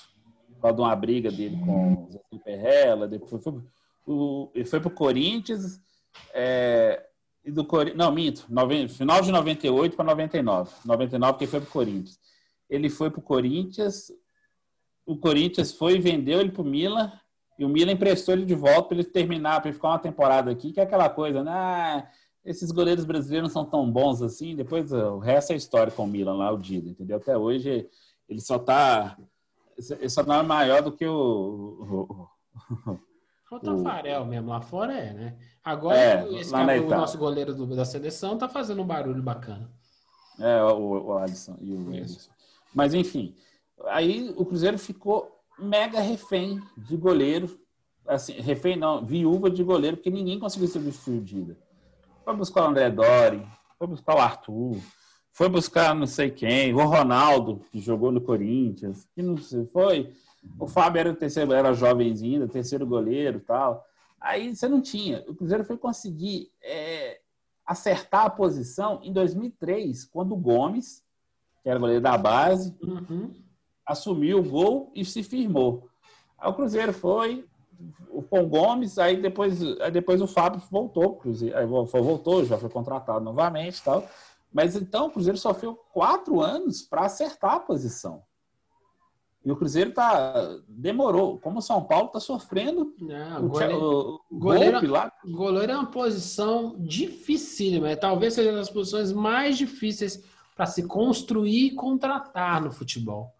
por causa de uma briga dele com o Zé Perrella, depois foi, o, ele foi para o Corinthians, é, e do não, minto, final de 98 para 99. 99 que foi para o Corinthians. Ele foi para o Corinthians, o Corinthians foi e vendeu ele para o Milan, e o Milan emprestou ele de volta para ele terminar, para ele ficar uma temporada aqui, que é aquela coisa, né? Ah, esses goleiros brasileiros não são tão bons assim. Depois o resto é história com o Milan lá, o Dida, entendeu? Até hoje ele só tá. Ele só não é maior do que o. O, Tafarel mesmo, lá fora é, né? Agora é, esse cara, o nosso goleiro do, da seleção tá fazendo um barulho bacana. É, o, o Alisson e o Alisson. Mas enfim, aí o Cruzeiro ficou mega refém de goleiro. Assim, refém não, viúva de goleiro, porque ninguém conseguiu substituir Foi buscar o André Dori, foi buscar o Arthur, foi buscar não sei quem, o Ronaldo, que jogou no Corinthians, que não sei, foi. O Fábio era o terceiro, era jovenzinho, ainda, terceiro goleiro tal. Aí você não tinha. O Cruzeiro foi conseguir é, acertar a posição em 2003, quando o Gomes, que era goleiro da base, uhum assumiu o gol e se firmou. Aí o Cruzeiro foi, o Pão Gomes, aí depois, aí depois o Fábio voltou, Cruzeiro, aí voltou, já foi contratado novamente e tal. Mas então o Cruzeiro sofreu quatro anos para acertar a posição. E o Cruzeiro tá demorou, como o São Paulo está sofrendo. Não, o, goleiro, o, goleiro, lá. goleiro é uma posição dificílima, talvez seja uma das posições mais difíceis para se construir e contratar no futebol.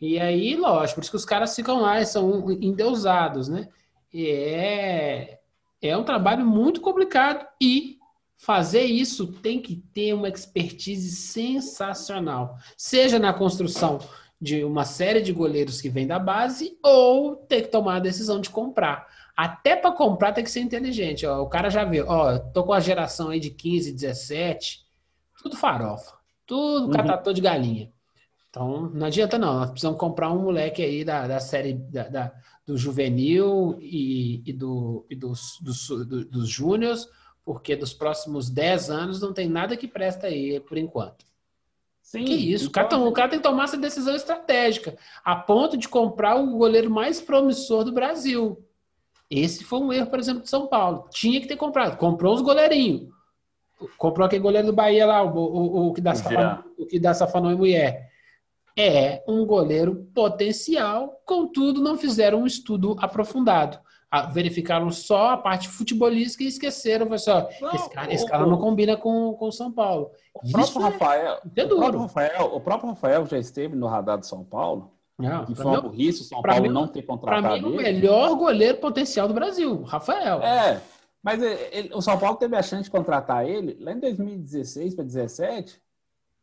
E aí, lógico, por isso que os caras ficam lá, são endeusados, né? E é, é um trabalho muito complicado e fazer isso tem que ter uma expertise sensacional, seja na construção de uma série de goleiros que vem da base ou ter que tomar a decisão de comprar. Até para comprar tem que ser inteligente. Ó, o cara já vê, ó, tô com a geração aí de 15, 17, tudo farofa, tudo uhum. catador de galinha. Então, não adianta não. Nós precisamos comprar um moleque aí da, da série da, da do juvenil e, e, do, e dos, dos, do, dos júniors, porque dos próximos 10 anos não tem nada que presta aí, por enquanto. Sim, que isso, então... o, cara, o cara tem que tomar essa decisão estratégica, a ponto de comprar o goleiro mais promissor do Brasil. Esse foi um erro, por exemplo, de São Paulo. Tinha que ter comprado. Comprou os goleirinhos. Comprou aquele goleiro do Bahia lá, o, o, o que dá safanão, o que dá safanão e mulher. É um goleiro potencial, contudo, não fizeram um estudo aprofundado verificaram só a parte futebolística e esqueceram. Só, não, esse cara, esse cara o, não combina com o São Paulo. O próprio, é, Rafael, é o, próprio Rafael, o próprio Rafael já esteve no radar de São Paulo. Não, e foi uma burrice o São Paulo mim, não ter contratado Para mim, ele. o melhor goleiro potencial do Brasil, Rafael. É, mas ele, o São Paulo teve a chance de contratar ele lá em 2016 para 2017,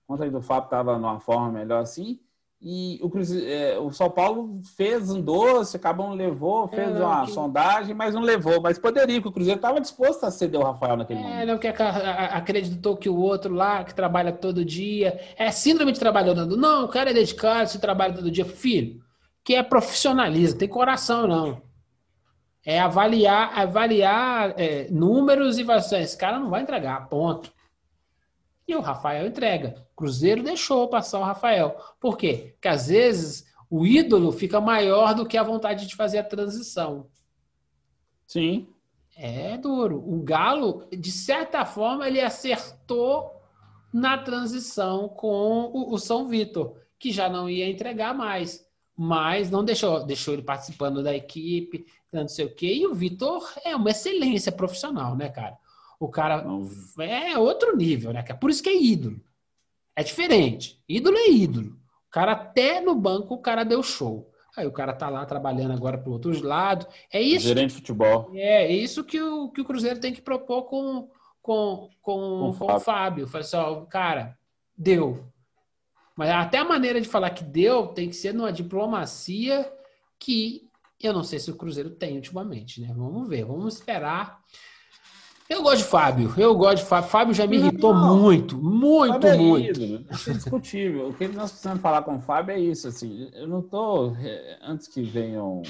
quando o Fábio estava numa forma melhor assim. E o, é, o São Paulo fez um doce, acabou não levou, fez é, uma que... sondagem, mas não levou. Mas poderia, porque o Cruzeiro estava disposto a ceder o Rafael naquele é, momento. É, não, que acreditou que o outro lá, que trabalha todo dia, é síndrome de trabalhador. Não, o cara é dedicado, se trabalha todo dia. Filho, que é profissionalismo, tem coração, não. É avaliar, avaliar é, números e vai esse cara não vai entregar, ponto. E o Rafael entrega. Cruzeiro deixou passar o Rafael. Por quê? Porque às vezes o ídolo fica maior do que a vontade de fazer a transição. Sim. É duro. O Galo, de certa forma, ele acertou na transição com o, São Vitor, que já não ia entregar mais. Mas não deixou, deixou ele participando da equipe, não sei o quê. E o Vitor é uma excelência profissional, né, cara? O cara não. é outro nível, né? Por isso que é ídolo. É diferente. Ídolo é ídolo. O cara até no banco o cara deu show. Aí o cara tá lá trabalhando agora pro outro lado. É isso. Gerente de futebol. É, é isso que o, que o Cruzeiro tem que propor com, com, com, com, com o Fábio. Falei assim, ó, cara, deu. Mas até a maneira de falar que deu tem que ser numa diplomacia que eu não sei se o Cruzeiro tem ultimamente, né? Vamos ver, vamos esperar. Eu gosto de Fábio. Eu gosto de Fábio. Fábio já me irritou não, muito, muito, é muito. Isso é indiscutível. o que nós precisamos falar com o Fábio é isso. Assim, eu não estou. É, antes que venham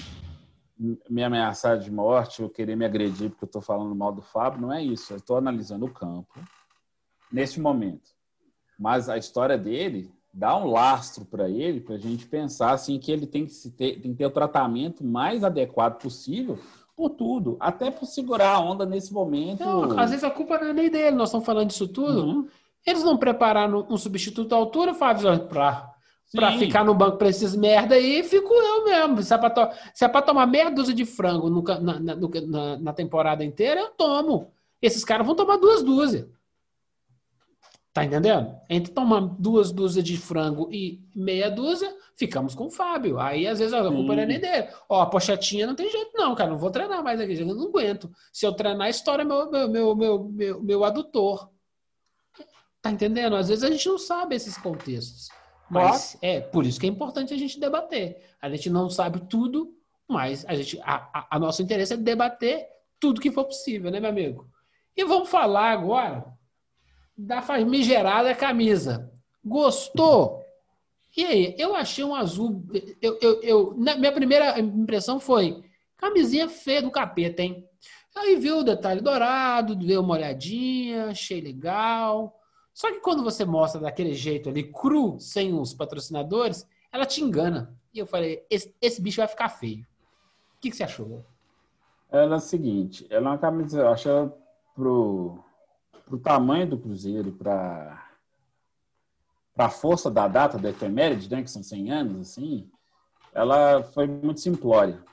me ameaçar de morte ou querer me agredir porque eu estou falando mal do Fábio, não é isso. Eu estou analisando o campo neste momento. Mas a história dele dá um lastro para ele, para a gente pensar assim que ele tem que, ter, tem que ter o tratamento mais adequado possível por tudo, até por segurar a onda nesse momento. Não, às vezes a culpa não é nem dele, nós estamos falando disso tudo. Uhum. Eles não prepararam um substituto à altura, Fábio, para para ficar no banco para esses merda aí, fico eu mesmo. Se é para to é tomar meia dúzia de frango no, na, na, na, temporada inteira, eu tomo. Esses caras vão tomar duas dúzias. Tá entendendo? Entre tomar duas dúzias de frango e meia dúzia, ficamos com o Fábio. Aí, às vezes, a culpa não é nem dele. Ó, a pochetinha não tem jeito, não, cara. Não vou treinar mais aqui, eu não aguento. Se eu treinar, estoura meu, meu, meu, meu, meu, adutor. Tá entendendo? Às vezes a gente não sabe esses contextos. Mas é por isso que é importante a gente debater. A gente não sabe tudo, mas a gente a, a, a nosso interesse é debater tudo que for possível, né, meu amigo? E vamos falar agora da famigerada camisa. Gostou? E aí, eu achei um azul. Eu, eu, eu, minha primeira impressão foi: camisinha feia do capeta, hein? Aí viu o detalhe dourado, deu uma olhadinha, achei legal. Só que quando você mostra daquele jeito ali, cru, sem os patrocinadores, ela te engana. E eu falei: esse, esse bicho vai ficar feio. O que, que você achou? Ela é a seguinte: ela é uma camisa, eu acho pro para o tamanho do Cruzeiro, para a força da data da efeméride, né, que são 100 anos, assim, ela foi muito simplória.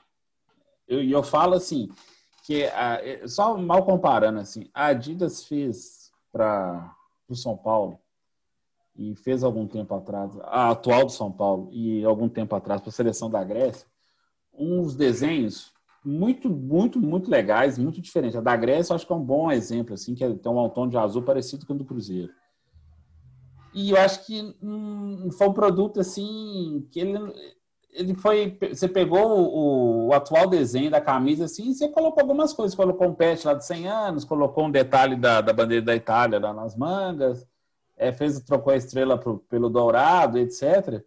E eu, eu, falo assim, que a, só mal comparando, assim, a Adidas fez para o São Paulo e fez algum tempo atrás, a atual do São Paulo e algum tempo atrás para a seleção da Grécia, uns desenhos muito, muito, muito legais, muito diferentes. A da Grécia eu acho que é um bom exemplo, assim, que é, tem um tom de azul parecido com o do Cruzeiro. E eu acho que hum, foi um produto assim que ele, ele foi. Você pegou o, o, atual desenho da camisa assim, e você colocou algumas coisas, colocou um pet lá de 100 anos, colocou um detalhe da, da bandeira da Itália lá nas mangas, é, fez trocou a estrela pro, pelo dourado, etc.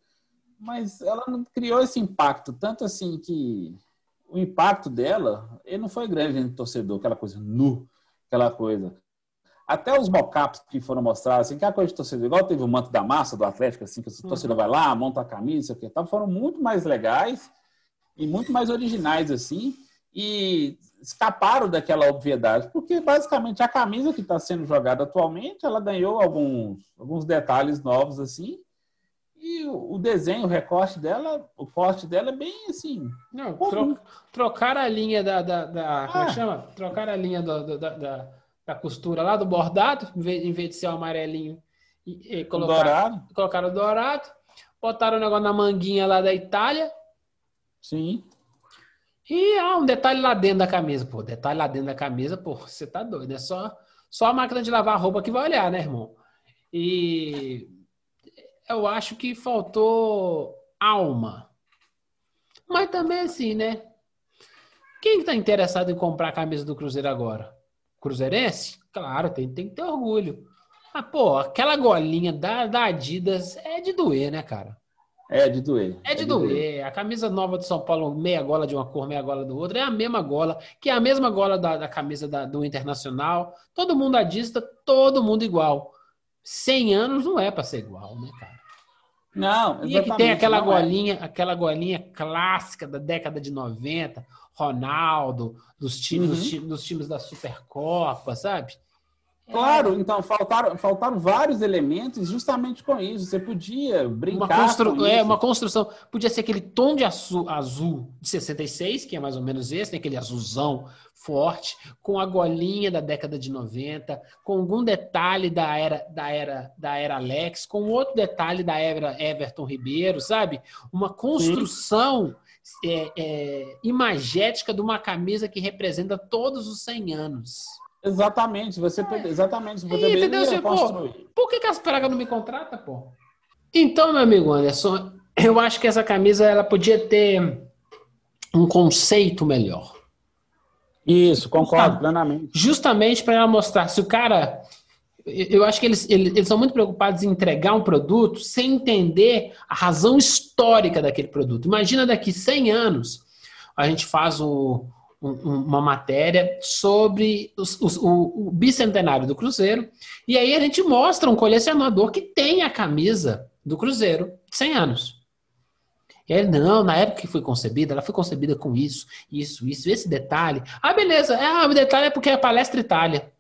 mas ela não criou esse impacto, tanto assim que o impacto dela, ele não foi grande no torcedor, aquela coisa nu, aquela coisa. Até os mockups que foram mostrados, assim, que é a coisa de torcedor, igual teve o manto da massa do Atlético, assim, que o uhum. torcedor vai lá, monta a camisa, o que tal, foram muito mais legais e muito mais originais, assim, e escaparam daquela obviedade, porque basicamente a camisa que está sendo jogada atualmente, ela ganhou alguns, alguns detalhes novos, assim, e o, desenho, o recorte dela, o corte dela é bem assim. Não, tro, trocar a linha da. da, da ah. Como é que ah. chama? Trocar a linha do, da, da, da, costura lá do bordado, em vez, em vez de ser o amarelinho. E, e colocar, dourado. Colocaram o dourado. Botaram o negócio na manguinha lá da Itália. Sim. E ah, um detalhe lá dentro da camisa. Pô, detalhe lá dentro da camisa, pô, você tá doido. É só, só a máquina de lavar roupa que vai olhar, né, irmão? E eu acho que faltou alma. Mas também assim, né? Quem está interessado em comprar a camisa do Cruzeiro agora? Cruzeirense? Claro, tem, tem que ter orgulho. Mas, pô, aquela golinha da, da Adidas é de doer, né, cara? É de doer. É de, é de doer. doer. A camisa nova de São Paulo, meia gola de uma cor, meia gola do outro, é a mesma gola, que é a mesma gola da, da camisa da, do Internacional. Todo mundo adista, todo mundo igual. 100 anos não é para ser igual, né, cara? Não, E que tem aquela é. golinha, é. aquela golinha clássica da década de 90, Ronaldo, dos times, uhum. dos, times dos times da Supercopa, sabe? Claro, é. então faltaram, faltaram vários elementos justamente com isso. Você podia brincar. Uma, constru... é, uma construção. Podia ser aquele tom de azul, azul de 66, que é mais ou menos esse, né? aquele azulzão forte, com a golinha da década de 90, com algum detalhe da era da era da era Alex, com outro detalhe da era Everton Ribeiro, sabe? Uma construção é, é, imagética de uma camisa que representa todos os 100 anos. Exatamente, você é. exatamente, você e, entendeu? Assim, pô, por que, que as pragas não me contratam, pô? Então, meu amigo Anderson, eu acho que essa camisa ela podia ter um conceito melhor. Isso, concordo plenamente. Justamente para ela mostrar se o cara. Eu acho que eles, eles, eles, são muito preocupados em entregar um produto sem entender a razão histórica daquele produto. Imagina daqui 100 anos a gente faz o, uma matéria sobre os, os, o, o, bicentenário do Cruzeiro. E aí a gente mostra um colecionador que tem a camisa do Cruzeiro de 100 anos. E aí, não, na época que foi concebida, ela foi concebida com isso, isso, isso, esse detalhe. Ah, beleza. Ah, o detalhe é porque é a palestra Itália.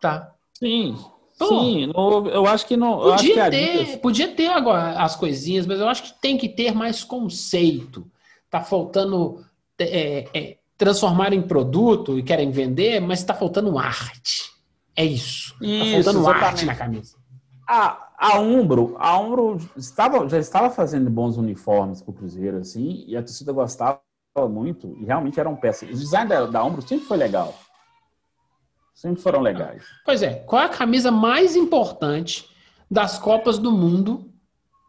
Tá. Sim. Pô, Sim, no, eu acho que não. Podia, ter, podia ter agora as coisinhas, mas eu acho que tem que ter mais conceito. Tá faltando é, é, transformar em produto e querem vender, mas está faltando arte. É isso. Está faltando exatamente. arte na camisa. A, a Umbro, a Umbro estava, já estava fazendo bons uniformes para o Cruzeiro, assim, e a torcida gostava muito, e realmente eram peças. O design da, da Umbro sempre foi legal. Sempre foram legais. Pois é. Qual é a camisa mais importante das Copas do Mundo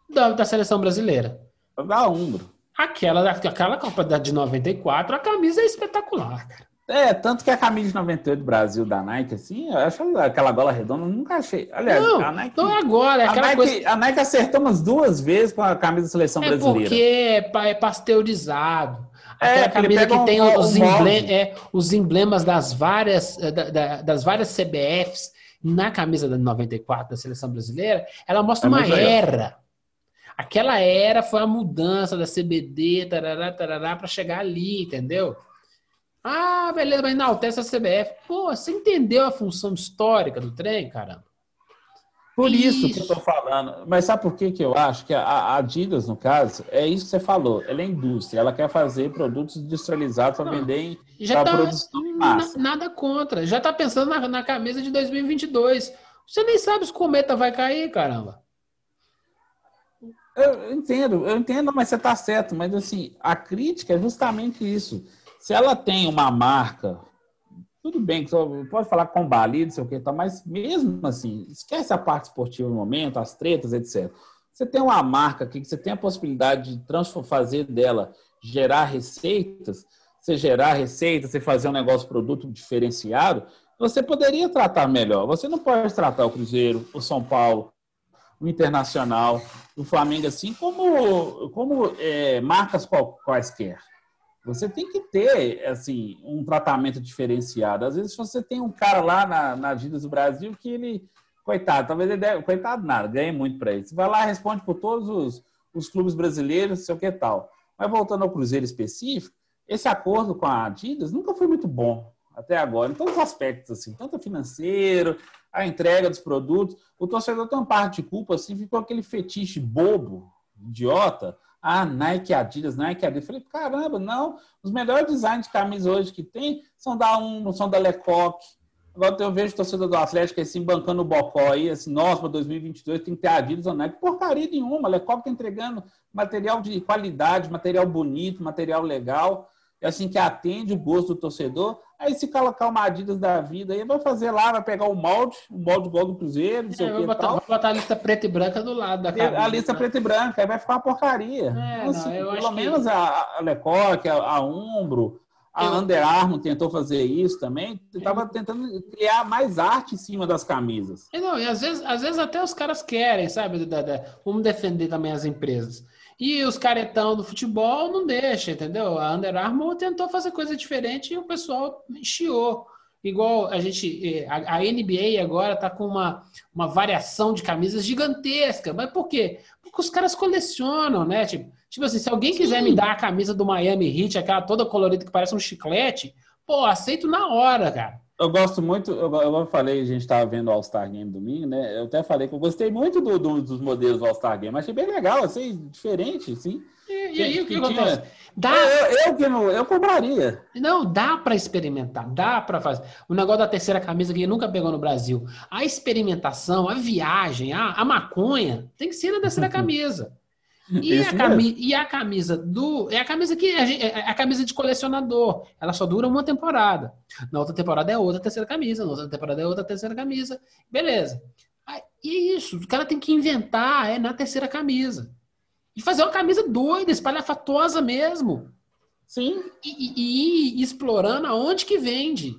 da, da seleção brasileira? Da Umbro. Aquela, aquela Copa de 94, a camisa é espetacular, cara. É, tanto que a camisa de 98 do Brasil da Nike, assim, eu acho aquela gola redonda, nunca achei. Aliás, não, a Nike. Não é agora, é a aquela Nike, coisa. A Nike acertou umas duas vezes com a camisa da seleção é brasileira. Porque é pasteurizado. Aquela é, camisa que tem um, os, um é, os emblemas das várias, eh, da, da, das várias CBFs na camisa da 94 da seleção brasileira, ela mostra é uma era. Aquela era foi a mudança da CBD, tarará, tarará, para chegar ali, entendeu? Ah, beleza, mas enaltece a CBF. Pô, você entendeu a função histórica do trem, caramba? Por isso, isso, que eu estou falando. Mas sabe por que, que eu acho que a Adidas, no caso, é isso que você falou. Ela é indústria, ela quer fazer produtos industrializados para vender em já tá, massa. Nada contra. Já está pensando na, na camisa de 2022. Você nem sabe se o cometa vai cair, caramba. Eu entendo, eu entendo, mas você está certo. Mas assim, a crítica é justamente isso. Se ela tem uma marca, tudo bem, pode falar com balido, sei o que, tá, mas mesmo assim, esquece a parte esportiva no momento, as tretas, etc. Você tem uma marca aqui que você tem a possibilidade de fazer dela gerar receitas, você gerar receitas, você fazer um negócio produto diferenciado, você poderia tratar melhor. Você não pode tratar o Cruzeiro, o São Paulo, o Internacional, o Flamengo, assim como, como é, marcas quaisquer. Você tem que ter assim um tratamento diferenciado. Às vezes você tem um cara lá na, na Adidas do Brasil que ele, coitado, talvez ele deve, coitado nada, ganha muito para. Você vai lá, responde por todos os, os clubes brasileiros, sei o que tal. Mas voltando ao Cruzeiro específico, esse acordo com a Adidas nunca foi muito bom até agora, em todos os aspectos, assim, tanto financeiro, a entrega dos produtos. O torcedor tem uma parte de culpa, assim, ficou aquele fetiche bobo, idiota. Ah, Nike Adidas, Nike Adidas. Eu falei, caramba, não. Os melhores designs de camisa hoje que tem são da Uno, são da Lecoq. Agora eu vejo o torcedor do Atlético assim, bancando o bocó aí, assim, nossa, para 2022 tem que ter Adidas ou Nike. Porcaria nenhuma. A Lecoq tá entregando material de qualidade, material bonito, material legal, assim, que atende o gosto do torcedor. Aí se colocar uma Adidas da vida, aí vai fazer lá, vai pegar o molde, o molde igual do Cruzeiro, não sei é, o que botar, Vai botar a lista preta e branca do lado da camisa. A lista né? preta e branca, aí vai ficar uma porcaria. É, então, assim, não, pelo menos que... a, Lecoque, a, a Umbro, a eu... Under Armour tentou fazer isso também, estava eu... tentando criar mais arte em cima das camisas. E não, e às vezes, às vezes até os caras querem, sabe? Vamos defender também as empresas. E os caretão do futebol não deixa, entendeu? A Under Armour tentou fazer coisa diferente e o pessoal chiou. Igual a gente, eh, a, a NBA agora está com uma, uma variação de camisas gigantesca. Mas por quê? Porque os caras colecionam, né? Tipo, tipo assim, se alguém Sim. quiser me dar a camisa do Miami Heat, aquela toda colorida que parece um chiclete, pô, aceito na hora, cara. Eu gosto muito, eu, eu falei, a gente estava vendo o All-Star Game domingo, né? Eu até falei que eu gostei muito do, do, dos modelos do All-Star Game, achei bem legal, assim, diferente, assim. E, e aí o que, que acontece? Dá... Eu, eu, eu, eu compraria. Não, dá para experimentar, dá para fazer. O negócio da terceira camisa que nunca pegou no Brasil. A experimentação, a viagem, a, a maconha, tem que ser na terceira camisa. E a, camisa, e a, camisa, do. É a camisa que. É, é a camisa de colecionador. Ela só dura uma temporada. Na outra temporada é outra terceira camisa. Na outra temporada é outra terceira camisa. Beleza. E é isso. O cara tem que inventar é na terceira camisa. E fazer uma camisa doida, espalhafatosa mesmo. Sim. E, e, e ir explorando aonde que vende.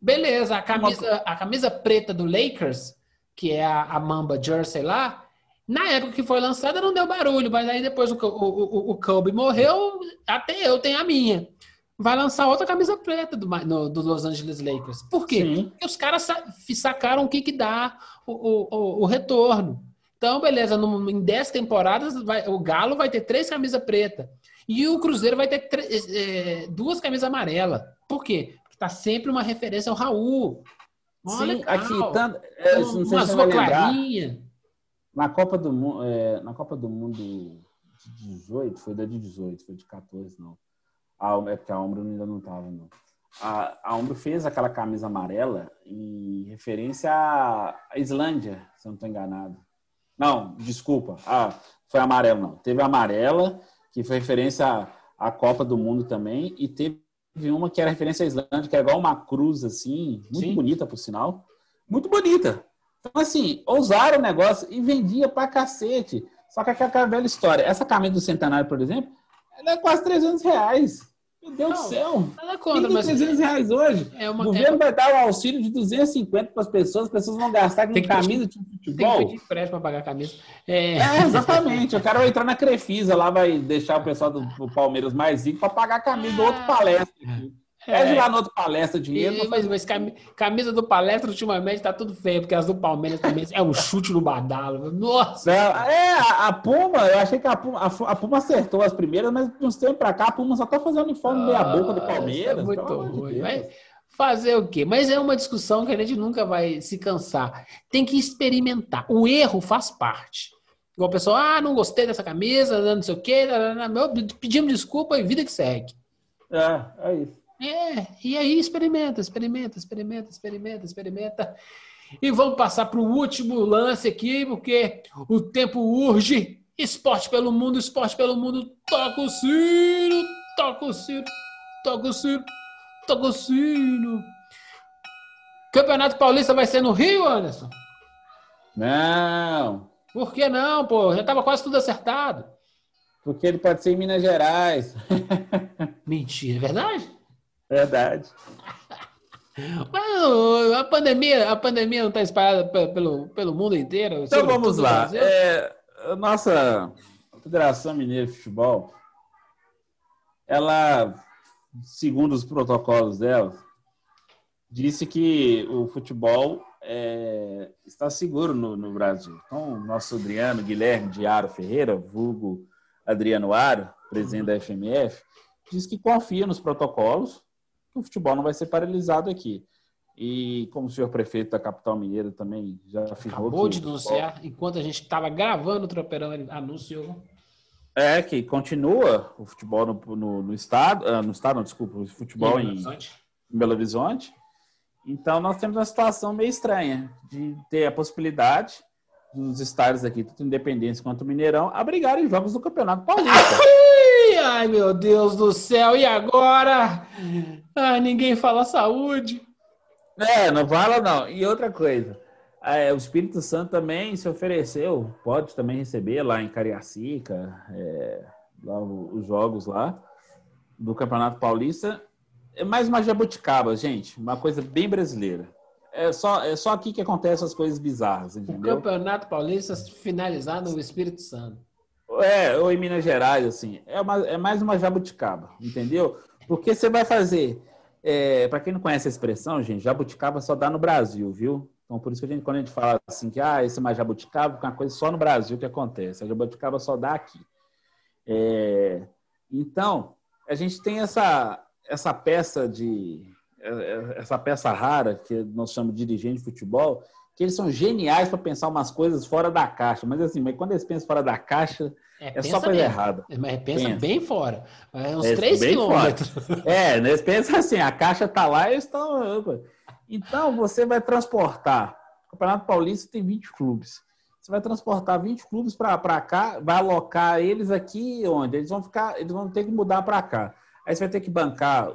Beleza, a camisa, a camisa preta do Lakers, que é a, a Mamba Jersey lá, na época que foi lançada não deu barulho, mas aí depois o, o, o, o Kobe morreu, até eu tenho a minha. Vai lançar outra camisa preta do, no, do Los Angeles Lakers. Por quê? Sim. Porque os caras sacaram o que, que dá o, o, retorno. Então, beleza, no, em 10 temporadas, vai, o Galo vai ter três camisas pretas. E o Cruzeiro vai ter é, duas camisas amarelas. Por quê? Porque tá sempre uma referência ao Raul. Olha, Sim, aqui, tanto, é, não sei se clarinha. Na Copa do Mundo, é, na Copa do Mundo de 18, foi da de 18, foi de 14, não. A, é porque a Ombro ainda não estava, não. A, a Ombro fez aquela camisa amarela em referência à, Islândia, se eu não estou enganado. Não, desculpa. Ah, foi amarelo, não. Teve a amarela, que foi referência à, à Copa do Mundo também, e teve uma que era referência à Islândia, que é igual uma cruz, assim, muito Sim. bonita, por sinal. Muito bonita. Então, assim, ousaram o negócio e vendia pra cacete. Só que aquela velha história. Essa camisa do Centenário, por exemplo, ela é quase 300 reais. Meu Deus não, do céu. Nada contra, mas 300 reais hoje. É uma, o governo é... vai dar um auxílio de 250 para as pessoas, as pessoas vão gastar com camisa de futebol. Tem que pedir empréstimo para pagar a camisa. É... é... exatamente. O cara vai entrar na Crefisa lá, vai deixar o pessoal do, do Palmeiras mais rico para pagar a camisa do outro palestra. Aqui. Pede é. lá no outro palestra dinheiro. E, mas, mas camisa do palestra ultimamente tá tudo feio, porque as do Palmeiras também é um chute no badalo. Nossa! É, a, a, Puma, eu achei que a Puma, a, a, Puma acertou as primeiras, mas de uns tempos pra cá, a Puma só tá fazendo uniforme meia boca do Palmeiras. É muito ruim. Mas fazer o quê? Mas é uma discussão que a gente nunca vai se cansar. Tem que experimentar. O erro faz parte. Igual o pessoal, ah, não gostei dessa camisa, não sei o quê, pedimos desculpa e vida que segue. É, é isso. É, e aí experimenta, experimenta, experimenta, experimenta, experimenta. E vamos passar para o último lance aqui, porque o tempo urge. Esporte pelo mundo, esporte pelo mundo. Toca o sino, toca o sino, toca o sino, toca o sino. Campeonato Paulista vai ser no Rio, Anderson? Não. Por que não, pô? Já estava quase tudo acertado. Porque ele pode ser em Minas Gerais. Mentira, é verdade? Verdade. Mas a pandemia, a pandemia não está espalhada pelo, pelo mundo inteiro? Então vamos lá. É, a nossa Federação Mineira de Futebol, ela, segundo os protocolos dela, disse que o futebol é, está seguro no, no, Brasil. Então, nosso Adriano Guilherme de Aro Ferreira, vulgo Adriano Aro, presidente da FMF, diz que confia nos protocolos, o futebol não vai ser paralisado aqui. E como o senhor prefeito da capital mineira também já afirmou. Acabou de anunciar, enquanto a gente estava gravando o Tropeirão, ele anunciou. É, que continua o futebol no, no, no estado, uh, no estado, não, desculpa, o futebol em, em Belo Horizonte. Então nós temos uma situação meio estranha de ter a possibilidade dos estádios aqui, tanto Independência quanto Mineirão, abrigarem jogos do Campeonato Paulista. Ai, meu Deus do céu, e agora? Ai, ninguém fala saúde. É, não fala não. E outra coisa, é, o Espírito Santo também se ofereceu, pode também receber lá em Cariacica, é, lá os jogos lá do Campeonato Paulista. É mais uma jabuticaba, gente, uma coisa bem brasileira. É só, é só aqui que acontecem as coisas bizarras, entendeu? O Campeonato Paulista finalizado no Espírito Santo. É, ou em Minas Gerais, assim. É, uma, é mais uma jabuticaba, entendeu? Porque você vai fazer é, para quem não conhece a expressão, gente, jabuticaba só dá no Brasil, viu? Então, por isso que a gente, quando a gente fala assim, que ah, esse é mais jabuticaba, é uma coisa só no Brasil que acontece. A jabuticaba só dá aqui. É, então, a gente tem essa, essa peça de essa peça rara que nós chamamos de dirigente de futebol, que eles são geniais para pensar umas coisas fora da caixa. Mas assim, mas quando eles pensam fora da caixa, é, é só coisa bem. errada. Mas pensa, pensa, bem fora. É uns é, 3 quilômetros. É, eles pensam assim, a caixa está lá e eles estão... Então, você vai transportar... O Campeonato Paulista tem 20 clubes. Você vai transportar 20 clubes para cá, vai alocar eles aqui onde? Eles vão ficar, eles vão ter que mudar para cá. Aí você vai ter que bancar,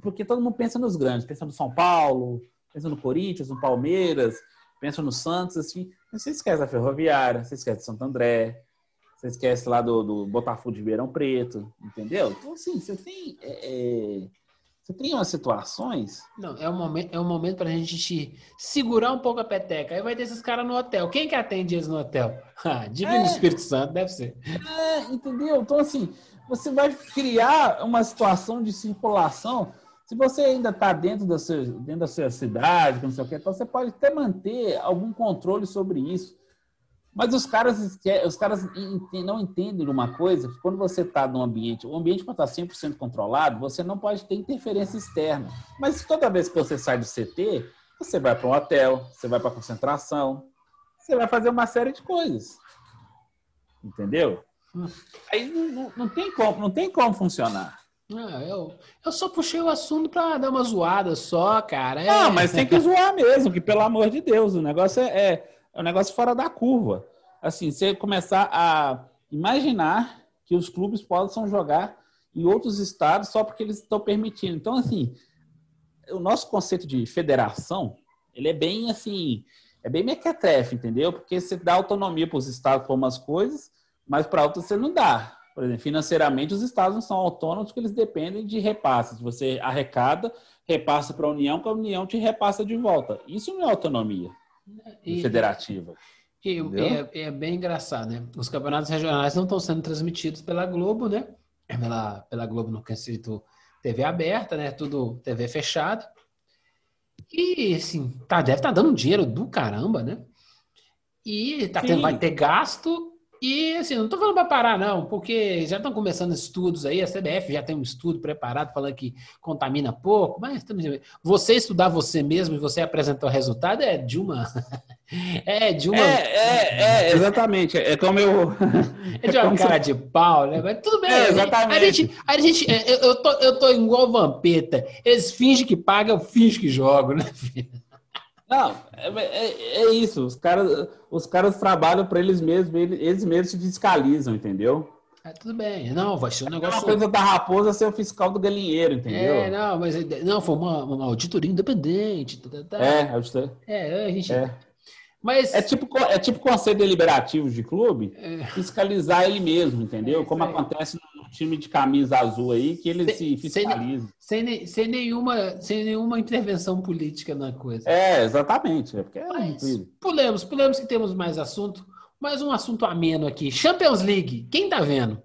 porque todo mundo pensa nos grandes, pensa no São Paulo, pensa no Corinthians, no Palmeiras, pensa no Santos, assim. Você esquece da Ferroviária, você esquece de Santo André, você esquece lá do, do Botafogo de Ribeirão Preto, entendeu? Então, assim, você tem. É, é, você tem umas situações. Não, é um momento, é um momento para a gente segurar um pouco a peteca. Aí vai ter esses caras no hotel. Quem que atende eles no hotel? Ah, Divino é, Espírito Santo, deve ser. É, entendeu? Então, assim, você vai criar uma situação de circulação. Se você ainda está dentro, da sua, dentro da sua cidade, não sei o que, então você pode até manter algum controle sobre isso. Mas os caras, os caras não entendem uma coisa, que quando você está num ambiente, o ambiente quando está 100% controlado, você não pode ter interferência externa. Mas toda vez que você sai do CT, você vai para um hotel, você vai para concentração, você vai fazer uma série de coisas. Entendeu? Aí não, não, tem como, não tem como funcionar. Ah, eu, eu só puxei o assunto para dar uma zoada só, cara. É... Ah, mas tem que zoar mesmo, que pelo amor de Deus, o negócio é, é é um negócio fora da curva. Assim, você começar a imaginar que os clubes possam jogar em outros estados só porque eles estão permitindo. Então, assim, o nosso conceito de federação, ele é bem assim, é bem mequetrefe, entendeu? Porque você dá autonomia para os estados para umas coisas, mas para outras você não dá. Por exemplo, financeiramente os estados não são autônomos porque eles dependem de repasses. Você arrecada, repassa para a União, que a União te repassa de volta. Isso não é autonomia e, federativa. E, é, é, bem engraçado, né? Os campeonatos regionais não estão sendo transmitidos pela Globo, né? Pela, pela Globo no quesito TV aberta, né? Tudo TV fechado. E, assim, tá, deve estar tá dando dinheiro do caramba, né? E tá tendo, vai ter gasto e assim, não estou falando para parar, não, porque já estão começando estudos aí, a CBF já tem um estudo preparado falando que contamina pouco, mas você estudar você mesmo e você apresentar o resultado é de uma. É de uma. É, é, é exatamente. É como eu. É de uma é cara de pau, né? Mas tudo bem. É, exatamente. A gente, a gente, é, eu, tô, eu tô igual vampeta. Eles fingem que pagam, eu finjo que jogo, né, filho? Não, é, é, é, isso. Os caras, os caras trabalham para eles mesmos, eles, eles mesmos se fiscalizam, entendeu? É, tudo bem. Não, vai ser um negócio. A coisa da raposa ser o fiscal do galinheiro, entendeu? É, não, mas não, foi uma, uma auditoria independente. Tá, tá. tá. É, auditoria. É, a gente. É. Mas É tipo, é tipo conselho deliberativo de clube, É. fiscalizar ele mesmo, entendeu? É, Como acontece no time de camisa azul aí, que ele Sem- se sem- fiscaliza. sem, ne- sem, nenhuma, sem nenhuma intervenção política na coisa. É, exatamente. É porque é Mas muito- pulemos, pulemos que temos mais assunto. Mais um assunto ameno aqui. Champions League. Quem tá vendo?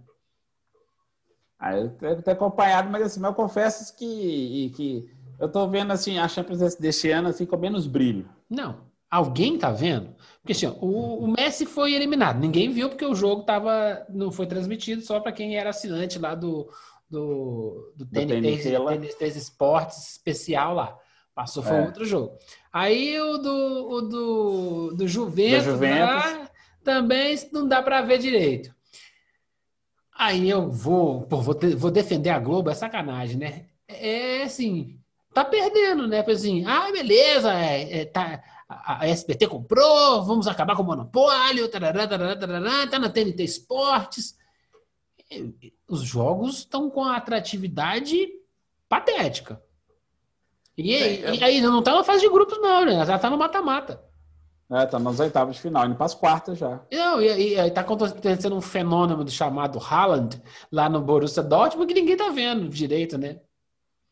Ah, eu tenho que ter acompanhado, mas assim, mas eu confesso que, que eu tô vendo assim, a Champions deste ano assim, com menos brilho. Não. Alguém tá vendo? Porque assim, ó, o, o Messi foi eliminado. Ninguém viu porque o jogo tava, não foi transmitido só para quem era assinante lá do, do, do, TNT, TNT. TNT Esportes especial lá. Passou, foi É. outro jogo. Aí o do, o do, do Juventus, Do Juventus. lá, também não dá para ver direito. Aí eu vou, pô, vou, te- vou defender a Globo, é sacanagem, né? É assim, tá perdendo, né? Assim, ah, beleza, é, é, tá, a, a SBT comprou, vamos acabar com o monopólio, tarará, tarará, tarará, tá na TNT Esportes. Os jogos estão com a atratividade patética. E, aí- É, e aí não tá na fase de grupos, não, né? Já tá no mata-mata. É, tá nas oitavas de final, indo para as quartas já. Não, e, e aí tá acontecendo um fenômeno chamado Haaland lá no Borussia Dortmund que ninguém tá vendo direito, né?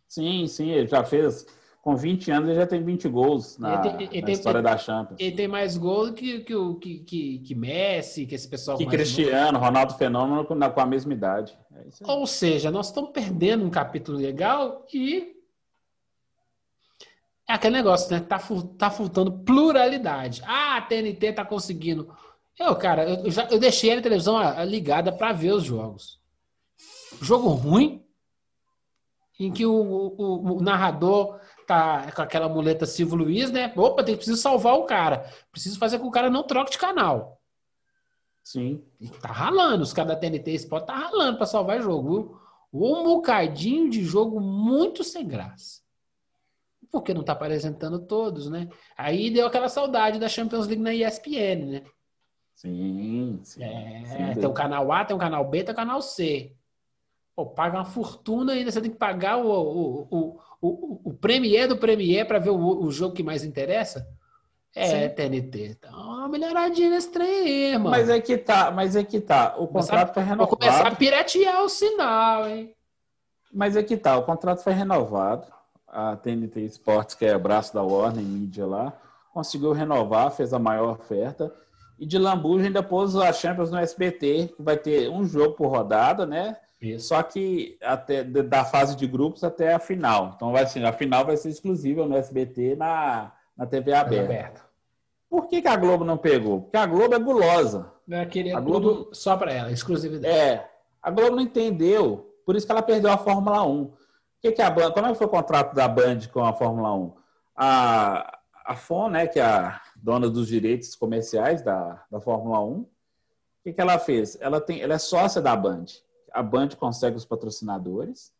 Sim, sim, ele já fez. Com 20 anos ele já tem 20 gols na, Ele tem- ele na tem- história da Champions. Ele tem mais gol que, que, o- que, que, Messi, que esse pessoal Que novo. Cristiano, Ronaldo Fenômeno com, com a mesma idade. É. Ou seja, nós estamos perdendo um capítulo legal e é aquele negócio, né? Tá, tá faltando pluralidade. Ah, a TNT tá conseguindo. Eu, cara, eu, eu já, eu deixei a televisão ah, ligada para ver os jogos. Jogo ruim, em que o, o- o narrador tá com aquela muleta Silvio Luiz, né? Opa, tem preciso salvar o cara. Preciso fazer com que o cara não troque de canal. Sim. E Tá ralando, os caras da TNT Sport tá ralando pra salvar jogo. viu? Um bocadinho de jogo muito sem graça. Porque não tá apresentando todos, né? Aí deu aquela saudade da Champions League na ESPN, né? Sim, sim. É, Sim, tem o canal A, tem o canal B, tem o canal C. Pô, paga uma fortuna ainda, você tem que pagar o, o, o, o, o Premier do Premier para ver o, o jogo que mais interessa. É, Sim. TNT. Então, uma melhoradinha nesse trem aí, mano. Mas é que tá, mas é que tá. O contrato foi Vou começar a renovado. piratear o sinal, hein? Mas é que tá, o contrato foi renovado. A TNT Sports, que é braço da Warner Media lá, conseguiu renovar, fez a maior oferta. E de lambuja ainda pôs a Champions no SBT, que vai ter um jogo por rodada, né? Só que até da fase de grupos até a final. Então vai ser, a final vai ser exclusiva no SBT na, na TV aberta. Aberto. Por que, que a Globo não pegou? Porque a Globo é gulosa. Eu queria A Globo- só para ela, exclusividade. É, a Globo não entendeu, por isso que ela perdeu a Fórmula 1. O que, que a Band, como é que foi o contrato da Band com a Fórmula 1? A, a FON, né, que é a dona dos direitos comerciais da, da Fórmula 1, o que, que ela fez? Ela, tem, ela é sócia da Band. A Band consegue os patrocinadores,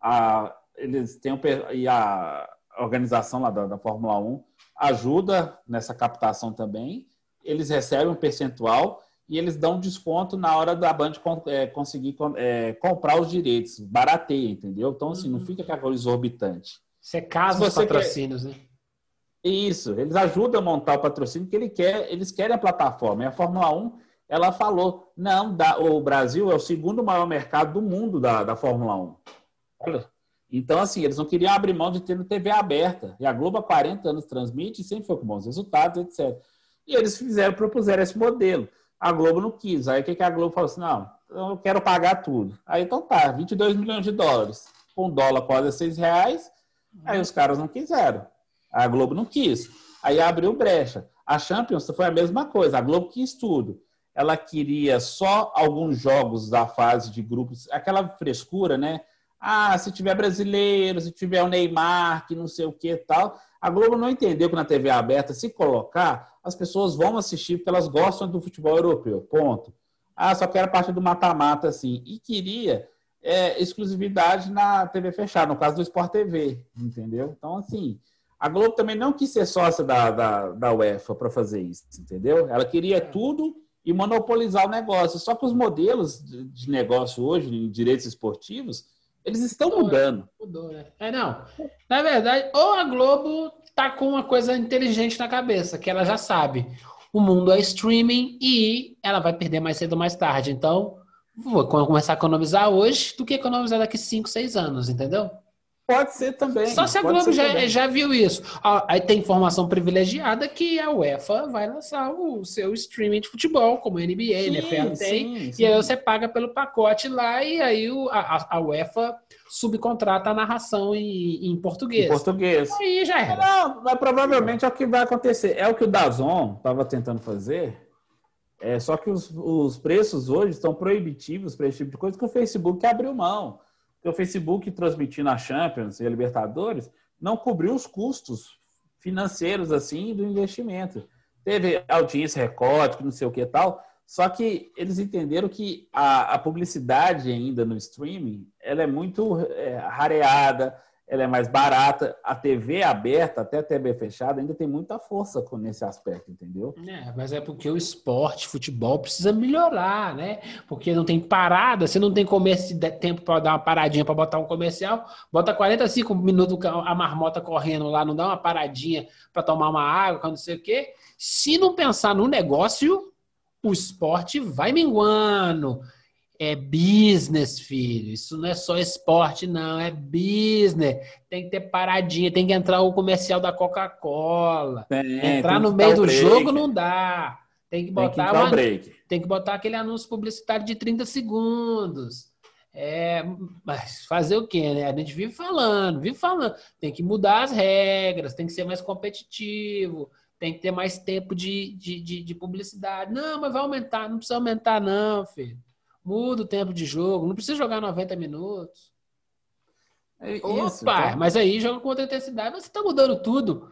a, eles têm per- e a organização lá da, da Fórmula 1 ajuda nessa captação também. Eles recebem um percentual e eles dão desconto na hora da Band con- é, conseguir é, comprar os direitos, barateia, entendeu? Então, assim, não fica aquela coisa exorbitante. Você casa Se os você patrocínios, né? Isso, eles ajudam a montar o patrocínio, porque ele quer, eles querem a plataforma. E a Fórmula 1, ela falou, não, dá, o Brasil é o segundo maior mercado do mundo da, da Fórmula 1. Olha. Então, assim, eles não queriam abrir mão de ter no TV aberta. E a Globo há 40 anos transmite e sempre foi com bons resultados, etc. E eles fizeram, propuseram esse modelo. A Globo não quis. Aí o que, que a Globo falou assim? Não, eu quero pagar tudo. Aí então tá, 22 milhões de dólares. Com dólar quase 6 reais. Aí os caras não quiseram. A Globo não quis. Aí abriu brecha. A Champions foi a mesma coisa. A Globo quis tudo. Ela queria só alguns jogos da fase de grupos, aquela frescura, né? Ah, se tiver brasileiro, se tiver o Neymar, que não sei o que e tal. A Globo não entendeu que na TV aberta, se colocar, as pessoas vão assistir porque elas gostam do futebol europeu. Ponto. Ah, só quero a parte do mata-mata, assim. E queria é, exclusividade na TV fechada, no caso do Sport TV, entendeu? Então, assim, a Globo também não quis ser sócia da, da, da UEFA para fazer isso, entendeu? Ela queria tudo e monopolizar o negócio. Só que os modelos de negócio hoje, em direitos esportivos, Eles estão mudando. Mudou, né? É, não. Na verdade, ou a Globo tá com uma coisa inteligente na cabeça, que ela já sabe. O mundo é streaming e ela vai perder mais cedo ou mais tarde. Então, vou começar a economizar hoje do que economizar daqui 5, 6 anos, entendeu? Pode ser também. Só se a Globo já, já viu isso. Aí tem informação privilegiada que a UEFA vai lançar o seu streaming de futebol, como a NBA, sim, NFL tem. Sim, sim. E aí você paga pelo pacote lá e aí o, a, a UEFA subcontrata a narração em, em português. Em português. Aí já era. Não, mas provavelmente é o que vai acontecer. É o que o Dazon estava tentando fazer. É, só que os, os preços hoje estão proibitivos para esse tipo de coisa que o Facebook abriu mão que o Facebook transmitindo a Champions e a Libertadores não cobriu os custos financeiros assim do investimento. Teve audiência recorde, não sei o que tal, só que eles entenderam que a, a publicidade ainda no streaming ela é muito é, rareada, ela é mais barata. A TV aberta, até a TV fechada, ainda tem muita força nesse aspecto, entendeu? É, mas é porque o esporte, futebol, precisa melhorar, né? Porque não tem parada, você não tem comercio, tempo para dar uma paradinha para botar um comercial, bota 45 minutos a marmota correndo lá, não dá uma paradinha para tomar uma água, não sei o quê. Se não pensar no negócio, o esporte vai minguando é business, filho. Isso não é só esporte, não. É business. Tem que ter paradinha. Tem que entrar o comercial da Coca-Cola. entrar no meio do break. jogo não dá. Tem que botar tem que, break. tem que botar aquele anúncio publicitário de 30 segundos. É, mas fazer o quê, né? A gente vive falando, vive falando. Tem que mudar as regras, tem que ser mais competitivo, tem que ter mais tempo de, de, de, de publicidade. Não, mas vai aumentar, não precisa aumentar, não, filho. Muda o tempo de jogo, não precisa jogar 90 minutos. É isso, Opa, mas aí joga com outra intensidade, mas você está mudando tudo.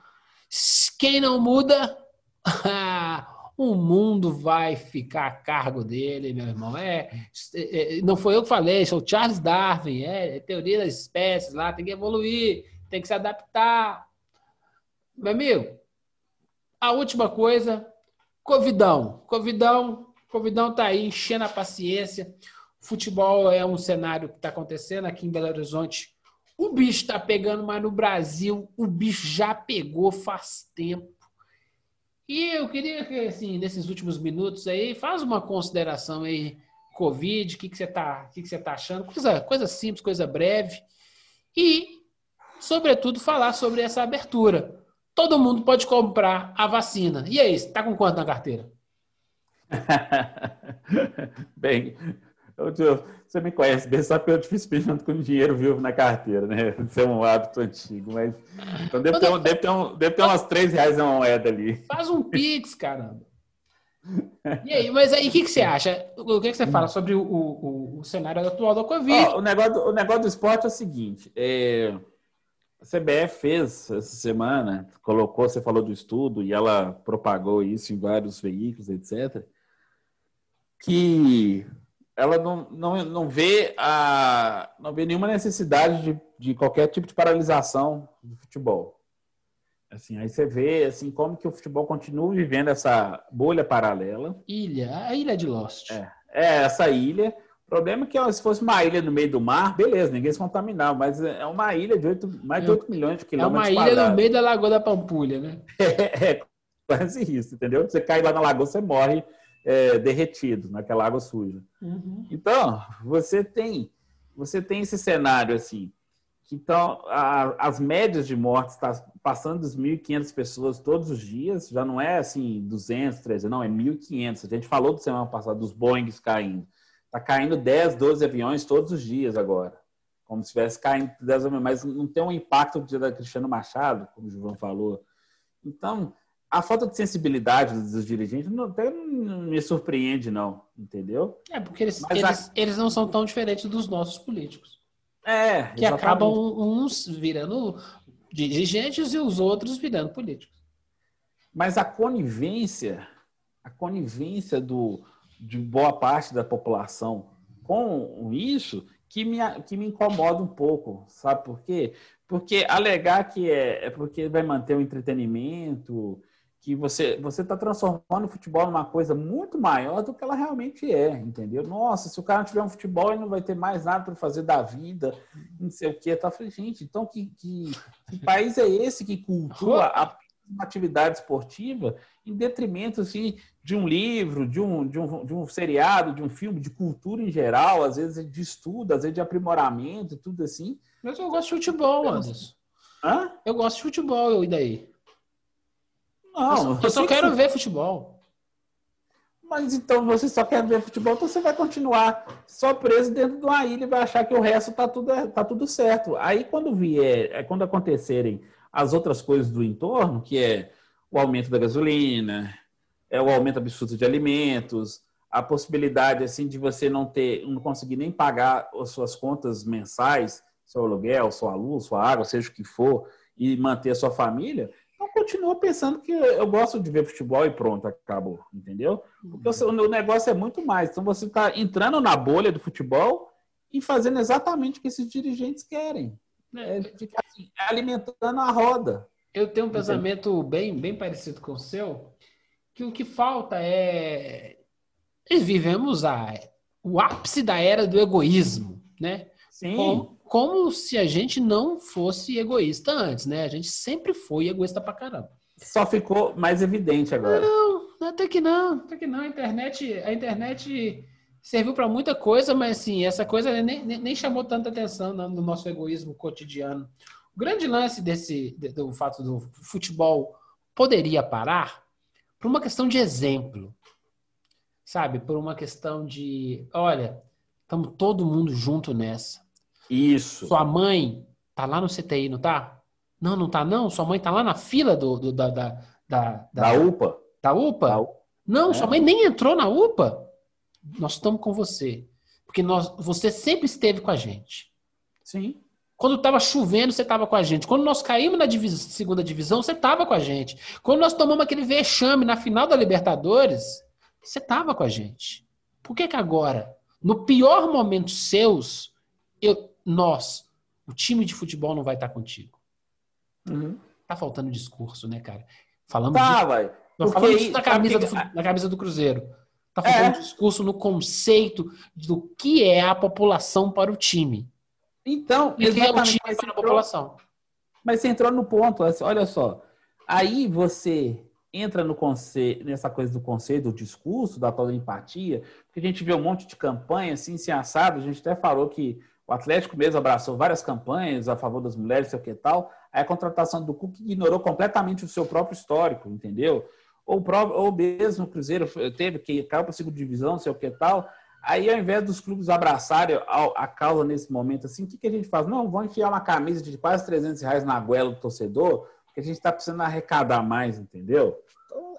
Quem não muda, o mundo vai ficar a cargo dele, meu irmão. É, é, é, não foi eu que falei, sou Charles Darwin, é, é teoria das espécies lá, tem que evoluir, tem que se adaptar. Meu amigo, a última coisa, Covidão. Covidão Covidão está aí enchendo a paciência. Futebol é um cenário que está acontecendo aqui em Belo Horizonte. O bicho está pegando, mas no Brasil o bicho já pegou faz tempo. E eu queria que, assim, nesses últimos minutos aí, faz uma consideração aí, Covid, o que, que você está que que você tá achando? Coisa, coisa simples, coisa breve. E, sobretudo, falar sobre essa abertura. Todo mundo pode comprar a vacina. E aí, está com quanto na carteira? bem, eu, você me conhece bem, sabe que eu difícil pedindo com dinheiro vivo na carteira, né? Isso é um hábito antigo, mas. Então deve, ter, um, deve, ter, um, deve ter umas 3 reais na moeda ali. Faz um Pix, caramba. E aí, mas aí o que, que você acha? O que, que você fala sobre o, o, o cenário atual da Covid? O, negócio, o negócio do esporte é o seguinte: é, a CBF fez essa semana, colocou, você falou do estudo, e ela propagou isso em vários veículos, etc que ela não, não, não vê a não vê nenhuma necessidade de, de qualquer tipo de paralisação do futebol. Assim, aí você vê assim como que o futebol continua vivendo essa bolha paralela. Ilha, a ilha de Lost. É, é essa ilha. O problema é que se fosse uma ilha no meio do mar, beleza, ninguém se contaminava, mas é uma ilha de 8, mais de 8 é, milhões de quilômetros. É uma ilha quadrados. no meio da Lagoa da Pampulha, né? É, é quase isso, entendeu? Você cai lá na lagoa, você morre é, derretido naquela água suja. Uhum. Então, você tem você tem esse cenário assim, que então a, as médias de mortes está passando dos 1.500 pessoas todos os dias, já não é assim 200, 300, não, é 1.500. A gente falou do semana passada dos Boeings caindo. Está caindo 10, 12 aviões todos os dias agora. Como se estivesse caindo 10 aviões, mas não tem um impacto do dia da Cristiano Machado, como o João falou. Então, a falta de sensibilidade dos dirigentes não, até não me surpreende, não, entendeu? É, porque eles, eles, a... eles não são tão diferentes dos nossos políticos. É. Que exatamente. acabam uns virando dirigentes e os outros virando políticos. Mas a conivência, a conivência do, de boa parte da população com isso que me, que me incomoda um pouco, sabe por quê? Porque alegar que é, é porque vai manter o entretenimento, que você você está transformando o futebol numa coisa muito maior do que ela realmente é, entendeu? Nossa, se o cara não tiver um futebol, ele não vai ter mais nada para fazer da vida, não sei o que. Tá falando, gente, então que, que, que, país é esse que cultua a atividade esportiva em detrimento assim, de um livro, de um, de, um, de um seriado, de um filme, de cultura em geral, às vezes de estudo, às vezes de aprimoramento, tudo assim. Mas eu gosto de futebol, Anderson. Hã? Eu gosto de futebol, e daí? Não, eu só, eu só quero ver futebol. Mas então você só quer ver futebol, então você vai continuar só preso dentro de uma ilha e vai achar que o resto tá tudo, tá tudo certo. Aí quando vier, é, quando acontecerem as outras coisas do entorno, que é o aumento da gasolina, é o aumento absurdo de alimentos, a possibilidade assim de você não ter, não conseguir nem pagar as suas contas mensais, seu aluguel, sua luz, sua água, seja o que for, e manter a sua família, então continua pensando que eu gosto de ver futebol e pronto, acabou, entendeu? Porque o, negócio é muito mais. Então você está entrando na bolha do futebol e fazendo exatamente o que esses dirigentes querem. É, ficar assim, alimentando a roda. Eu tenho um pensamento bem, bem parecido com o seu, que o que falta é. Nós vivemos a, o ápice da era do egoísmo, né? Sim. Como, como se a gente não fosse egoísta antes, né? A gente sempre foi egoísta pra caramba. Só ficou mais evidente agora. Não, até que não, até que não. A internet, a internet serviu para muita coisa, mas assim, essa coisa nem, nem, nem chamou tanta atenção no nosso egoísmo cotidiano. O grande lance desse do fato do futebol poderia parar por uma questão de exemplo, sabe? Por uma questão de, olha, estamos todo mundo junto nessa. Isso. Sua mãe tá lá no CTI, não tá? Não, não tá não. Sua mãe tá lá na fila do, do da, da, da, da, UPA. Da UPA? Da... Não, é. sua mãe nem entrou na UPA. Nós estamos com você. Porque nós, você sempre esteve com a gente. Sim. Quando estava chovendo, você estava com a gente. Quando nós caímos na segunda divisão, você estava com a gente. Quando nós tomamos aquele vexame na final da Libertadores, você estava com a gente. Por que, que agora, no pior momento seus, eu, nós, o time de futebol não vai estar contigo. Uhum. Tá faltando discurso, né, cara? Falamos tá, de... vai. Nós falamos isso na camisa, do, na camisa do Cruzeiro. Tá faltando é. discurso no conceito do que é a população para o time. Então, e que é o time para entrou, a população. Mas você entrou no ponto, olha só. Aí você entra no conceito, nessa coisa do conceito, do discurso, da toda empatia, porque a gente vê um monte de campanha assim, se assado, a gente até falou que o Atlético mesmo abraçou várias campanhas a favor das mulheres, sei o que tal. Aí a contratação do Cuca ignorou completamente o seu próprio histórico, entendeu? Ou, ou mesmo o Cruzeiro teve que caiu para a segunda divisão, sei o que tal. Aí, ao invés dos clubes abraçarem a, causa nesse momento, assim, o que, que a gente faz? Não, vamos enfiar uma camisa de quase 300 reais na goela do torcedor, porque a gente está precisando arrecadar mais, entendeu?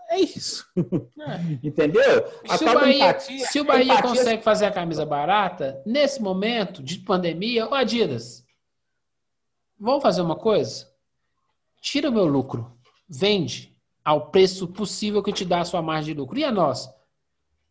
É isso. É. Entendeu? Se o Bahia, empatia, se o Bahia empatia... consegue fazer a camisa barata, nesse momento de pandemia, ô Adidas, vamos fazer uma coisa? Tira o meu lucro, vende ao preço possível que te dá a sua margem de lucro. E a nós?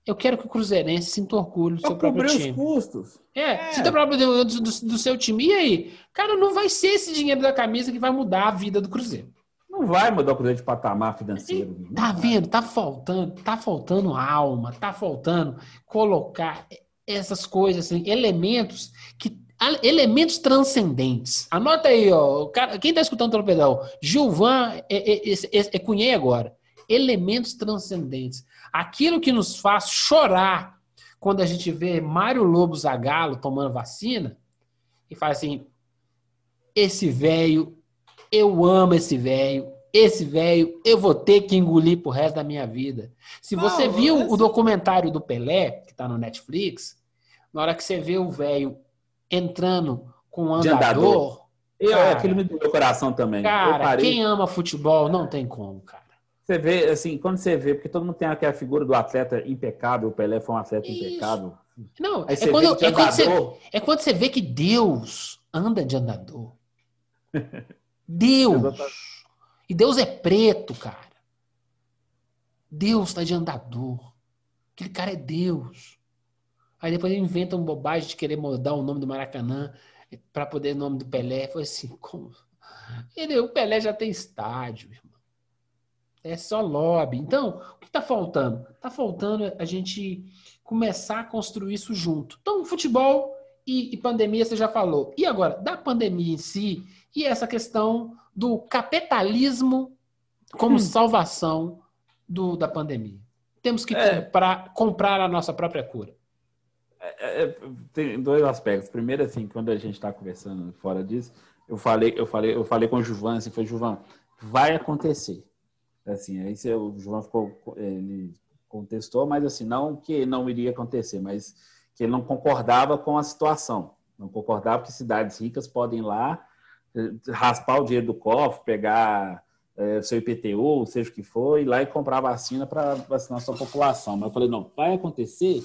Eu quero que o Cruzeirense sinta orgulho do seu próprio time. os custos. É, é. sinta próprio do, do, do seu time. E aí? Cara, não vai ser esse dinheiro da camisa que vai mudar a vida do Cruzeiro. Não vai mudar o Cruzeiro de patamar financeiro. Tá vendo? Tá faltando, tá faltando alma, tá faltando colocar essas coisas, assim, elementos que elementos transcendentes. Anota aí, ó. Quem tá escutando o Torpedão? Gilvan é, é, é, é cunhei agora. Elementos transcendentes. Aquilo que nos faz chorar quando a gente vê Mário Lobo Zagalo tomando vacina e fala assim: esse velho eu amo esse velho. Esse velho eu vou ter que engolir pro resto da minha vida. Se você viu o documentário do Pelé, que tá no Netflix, na hora que você vê o velho entrando com um andador. Eu, cara, aquilo me doeu o coração também. Cara, quem ama futebol não tem como, cara. Você vê, assim, quando você vê, porque todo mundo tem aquela figura do atleta impecável, o Pelé foi um atleta Isso. impecável. Não, é quando, é, quando você, é quando você vê que Deus anda de andador. Deus. E Deus é preto, cara. Deus está de andador. Aquele cara é Deus. Aí depois ele inventa uma bobagem de querer mudar o nome do Maracanã para poder o nome do Pelé. Foi assim, como? Ele, o Pelé já tem estádio, irmão. É só lobby. Então, o que está faltando? Está faltando a gente começar a construir isso junto. Então, futebol e, e, pandemia você já falou. E agora, da pandemia em si e essa questão do capitalismo como hum. salvação do, da pandemia. Temos que é. comprar, comprar a nossa própria cura. É, é, tem dois aspectos. Primeiro, assim, quando a gente está conversando fora disso, eu falei, eu falei, eu falei com o Juvan, assim, foi Juvan, vai acontecer. Assim, aí o Juvan ficou, ele contestou, mas assim, não que não iria acontecer, mas que ele não concordava com a situação. Não concordava que cidades ricas podem ir lá eh, raspar o dinheiro do cofre, pegar é, seu IPTU, seja o que for, ir lá e comprar vacina para vacinar sua população. Mas eu falei, não, vai acontecer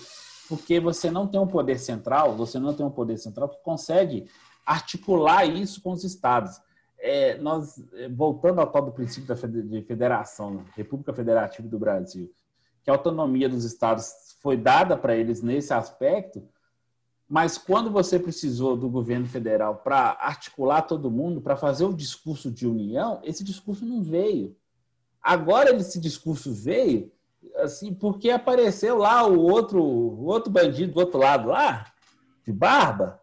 porque você não tem um poder central, você não tem um poder central que consegue articular isso com os estados. É, nós, é, voltando ao tal do princípio de federação, República Federativa do Brasil, que a autonomia dos estados foi dada para eles nesse aspecto, mas quando você precisou do governo federal para articular todo mundo, para fazer o discurso de união, esse discurso não veio. Agora esse discurso veio assim porque apareceu lá o outro, o outro bandido do outro lado lá, de barba,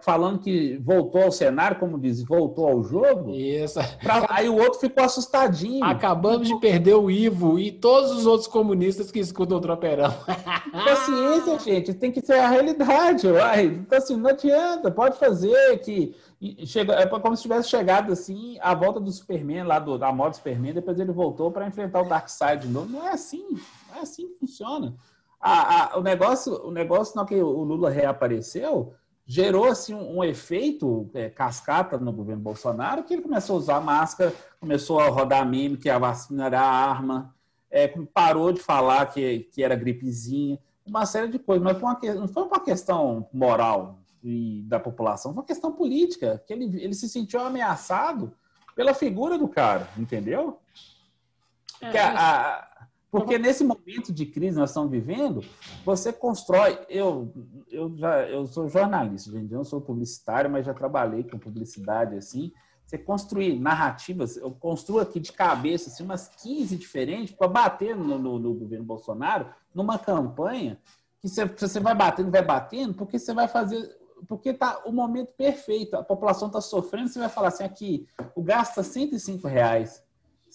falando que voltou ao cenário, como diz, voltou ao jogo. Isso. Pra, aí o outro ficou assustadinho. Acabamos de perder o Ivo e todos os outros comunistas que escutam o Tropeirão. Paciência, gente, tem que ser a realidade. Uai. Então, assim, não adianta, pode fazer que. Chega, é como se tivesse chegado assim a volta do Superman, lá do, da moda Superman, depois ele voltou para enfrentar o Darkseid de novo. Não é assim, não é assim que funciona. A, a, o negócio, o negócio, não que o Lula reapareceu, gerou assim um, um efeito é, cascata no governo Bolsonaro, que ele começou a usar máscara, começou a rodar meme que a vacina era a arma, é, parou de falar que, que era gripezinha, uma série de coisas, mas foi uma, não foi uma questão moral e da população, foi uma questão política, que ele, ele se sentiu ameaçado pela figura do cara, entendeu? É, a, a, porque nesse momento de crise nós estamos vivendo, você constrói. Eu, eu já eu sou jornalista, gente, eu não sou publicitário, mas já trabalhei com publicidade assim. Você construir narrativas, eu construo aqui de cabeça assim, umas 15 diferentes para bater no, no, no, governo Bolsonaro numa campanha que você, você vai batendo, vai batendo, porque você vai fazer. Porque tá o momento perfeito, a população está sofrendo, você vai falar assim: aqui, o gasto é 105 reais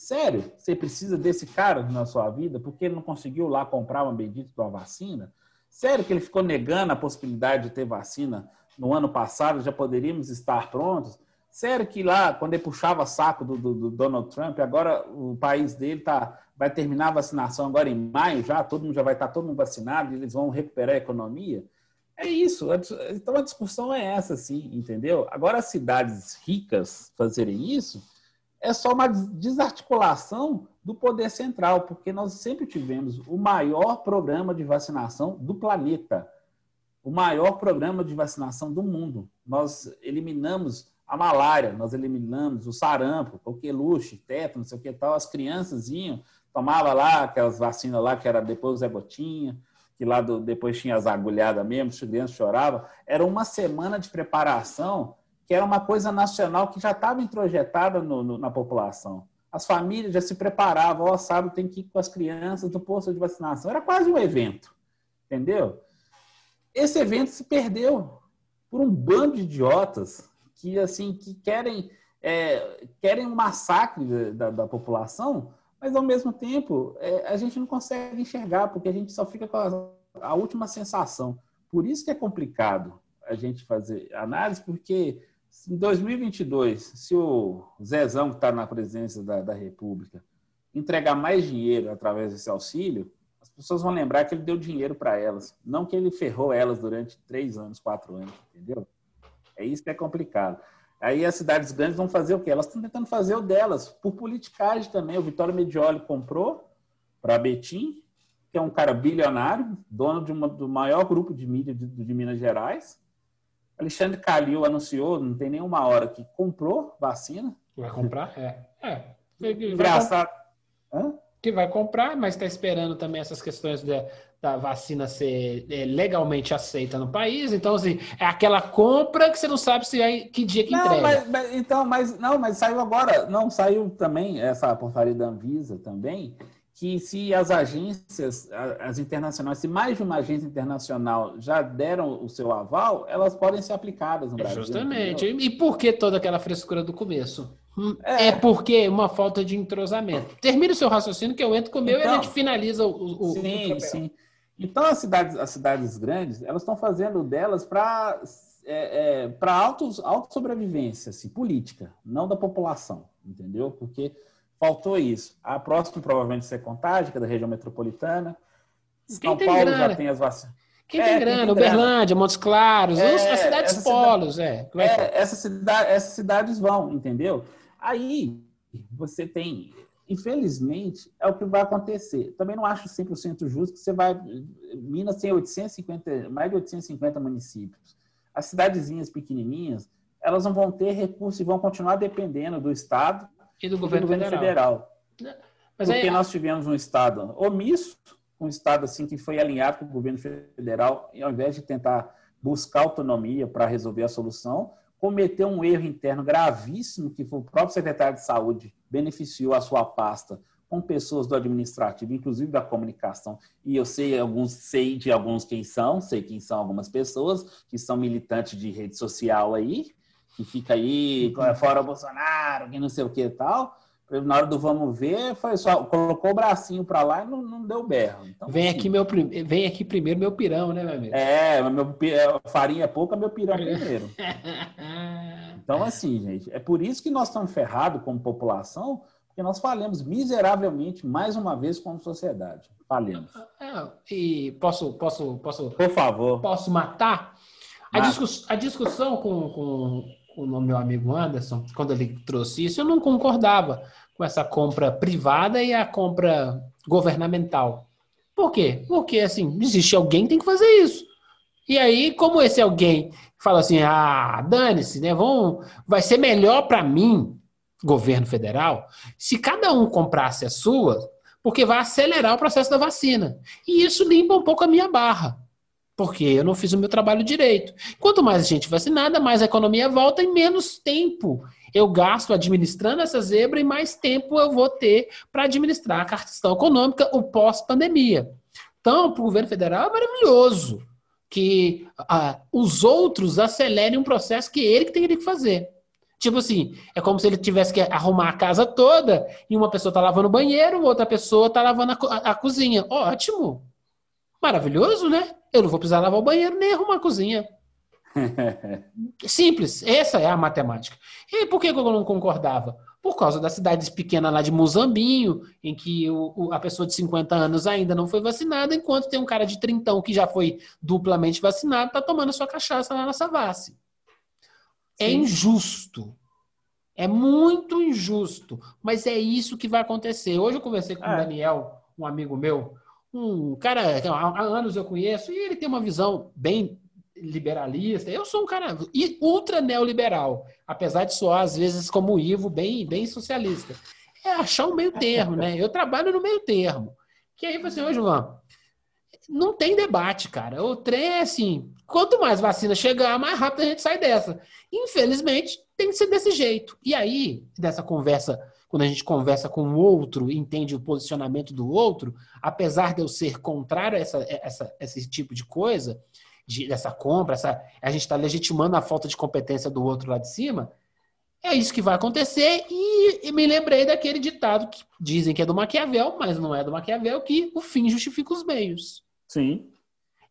Sério, você precisa desse cara na sua vida porque ele não conseguiu lá comprar uma bendita uma vacina? Sério que ele ficou negando a possibilidade de ter vacina no ano passado, já poderíamos estar prontos? Sério que lá, quando ele puxava saco do, do, do Donald Trump, agora o país dele tá, vai terminar a vacinação agora em maio já, todo mundo já vai estar todo mundo vacinado, e eles vão recuperar a economia? É isso. Então a discussão é essa, sim, entendeu? Agora as cidades ricas fazerem isso, é só uma desarticulação do poder central, porque nós sempre tivemos o maior programa de vacinação do planeta, o maior programa de vacinação do mundo. Nós eliminamos a malária, nós eliminamos o sarampo, coqueluche, teto, não sei o que tal. As crianças iam, tomava lá aquelas vacinas lá que era depois Zé Gotinha, que lá do, depois tinha as agulhadas mesmo, as crianças choravam. Era uma semana de preparação que era uma coisa nacional que já estava introjetada no, no, na população. As famílias já se preparavam, ó, sábado tem que ir com as crianças no posto de vacinação. Era quase um evento, entendeu? Esse evento se perdeu por um bando de idiotas que assim que querem é, querem um massacre da, da, população, mas ao mesmo tempo é, a gente não consegue enxergar porque a gente só fica com a, a última sensação. Por isso que é complicado a gente fazer análise, porque em 2022, se o Zezão, que está na presidência da, da República, entregar mais dinheiro através desse auxílio, as pessoas vão lembrar que ele deu dinheiro para elas, não que ele ferrou elas durante três anos, quatro anos, entendeu? É isso que é complicado. Aí as cidades grandes vão fazer o quê? Elas estão tentando fazer o delas, por politicagem também. O Vitório Medioli comprou para Betim, que é um cara bilionário, dono de uma, do maior grupo de mídia de, de Minas Gerais, Alexandre Calil anunciou, não tem nenhuma hora, que comprou vacina. Vai comprar? É. é. Engraçado. Hã? que vai comprar, mas está esperando também essas questões de, da vacina ser é, legalmente aceita no país. Então, assim, é aquela compra que você não sabe se é que dia que não, entrega. Mas, mas, então, mas não, mas saiu agora, não saiu também essa portaria da Anvisa também, que se as agências, as internacionais, se mais de uma agência internacional já deram o seu aval, elas podem ser aplicadas no Brasil. Justamente. Entendeu? E por que toda aquela frescura do começo? É. é. porque uma falta de entrosamento. Termine o seu raciocínio que eu entro com o meu então, e a então, gente finaliza o, o Sim, o sim. Então as cidades, as cidades grandes, elas estão fazendo delas para é, é, para auto sobrevivência assim, política, não da população, entendeu? Porque faltou isso. A próxima provavelmente ser Contagem, que é da região metropolitana. Quem São Paulo grana? já tem as vacinas. Quem é, tem grana? Uberlândia, Montes Claros, é, as cidades polos, cidade, é. é, é essas, cidade, essas cidades vão, entendeu? Aí você tem, infelizmente, é o que vai acontecer. Também não acho 100% justo que você vai. Minas tem 850, mais de 850 municípios. As cidadezinhas pequenininhas, elas não vão ter recursos e vão continuar dependendo do Estado e do governo, do governo federal. federal. Mas Porque aí... nós tivemos um Estado omisso, um Estado assim que foi alinhado com o governo federal, e ao invés de tentar buscar autonomia para resolver a solução, cometeu um erro interno gravíssimo que o próprio secretário de saúde beneficiou a sua pasta com pessoas do administrativo, inclusive da comunicação. E eu sei alguns, sei de alguns quem são, sei quem são algumas pessoas que são militantes de rede social aí, que fica aí fora o Bolsonaro, que não sei o que e tal na hora do vamos ver, foi só colocou o bracinho para lá e não, não deu berro. Então, vem assim, aqui meu vem aqui primeiro meu pirão, né, meu amigo? É, meu é, farinha é pouca, meu pirão primeiro. então assim, gente, é por isso que nós estamos ferrados como população, porque nós falhamos miseravelmente mais uma vez como sociedade. Falhamos. É, e posso posso posso Por favor. Posso matar? A, discuss, a discussão com, com o meu amigo Anderson, quando ele trouxe isso, eu não concordava com essa compra privada e a compra governamental. Por quê? Porque, assim, existe alguém que tem que fazer isso. E aí, como esse alguém fala assim, ah, dane-se, né? Vão, vai ser melhor para mim, governo federal, se cada um comprasse a sua, porque vai acelerar o processo da vacina. E isso limpa um pouco a minha barra porque eu não fiz o meu trabalho direito. Quanto mais gente vacinada, mais a economia volta e menos tempo eu gasto administrando essa zebra e mais tempo eu vou ter para administrar a questão econômica, o pós-pandemia. Então, para o governo federal é maravilhoso que ah, os outros acelerem um processo que ele que teria que fazer. Tipo assim, é como se ele tivesse que arrumar a casa toda e uma pessoa está lavando o banheiro, outra pessoa está lavando a, a, a cozinha. Ótimo! Maravilhoso, né? Eu não vou precisar lavar o banheiro nem arrumar a cozinha. Simples, essa é a matemática. E por que eu não concordava? Por causa das cidades pequenas lá de Muzambinho, em que o, o, a pessoa de 50 anos ainda não foi vacinada, enquanto tem um cara de 30 que já foi duplamente vacinado, está tomando sua cachaça lá na Savassi. É injusto. É muito injusto. Mas é isso que vai acontecer. Hoje eu conversei com é. o Daniel, um amigo meu, um cara que há anos eu conheço e ele tem uma visão bem liberalista. Eu sou um cara ultra neoliberal, apesar de soar às vezes como o Ivo bem, bem socialista. É achar um meio termo, né? Eu trabalho no meio termo. Que aí você, ô João, não tem debate, cara. O trem é assim, quanto mais vacina chegar, mais rápido a gente sai dessa. Infelizmente, tem que ser desse jeito. E aí, dessa conversa quando a gente conversa com o outro entende o posicionamento do outro, apesar de eu ser contrário a essa, essa, esse tipo de coisa, de, dessa compra, essa, a gente está legitimando a falta de competência do outro lá de cima, é isso que vai acontecer. E, e, me lembrei daquele ditado que dizem que é do Maquiavel, mas não é do Maquiavel, que o fim justifica os meios. Sim.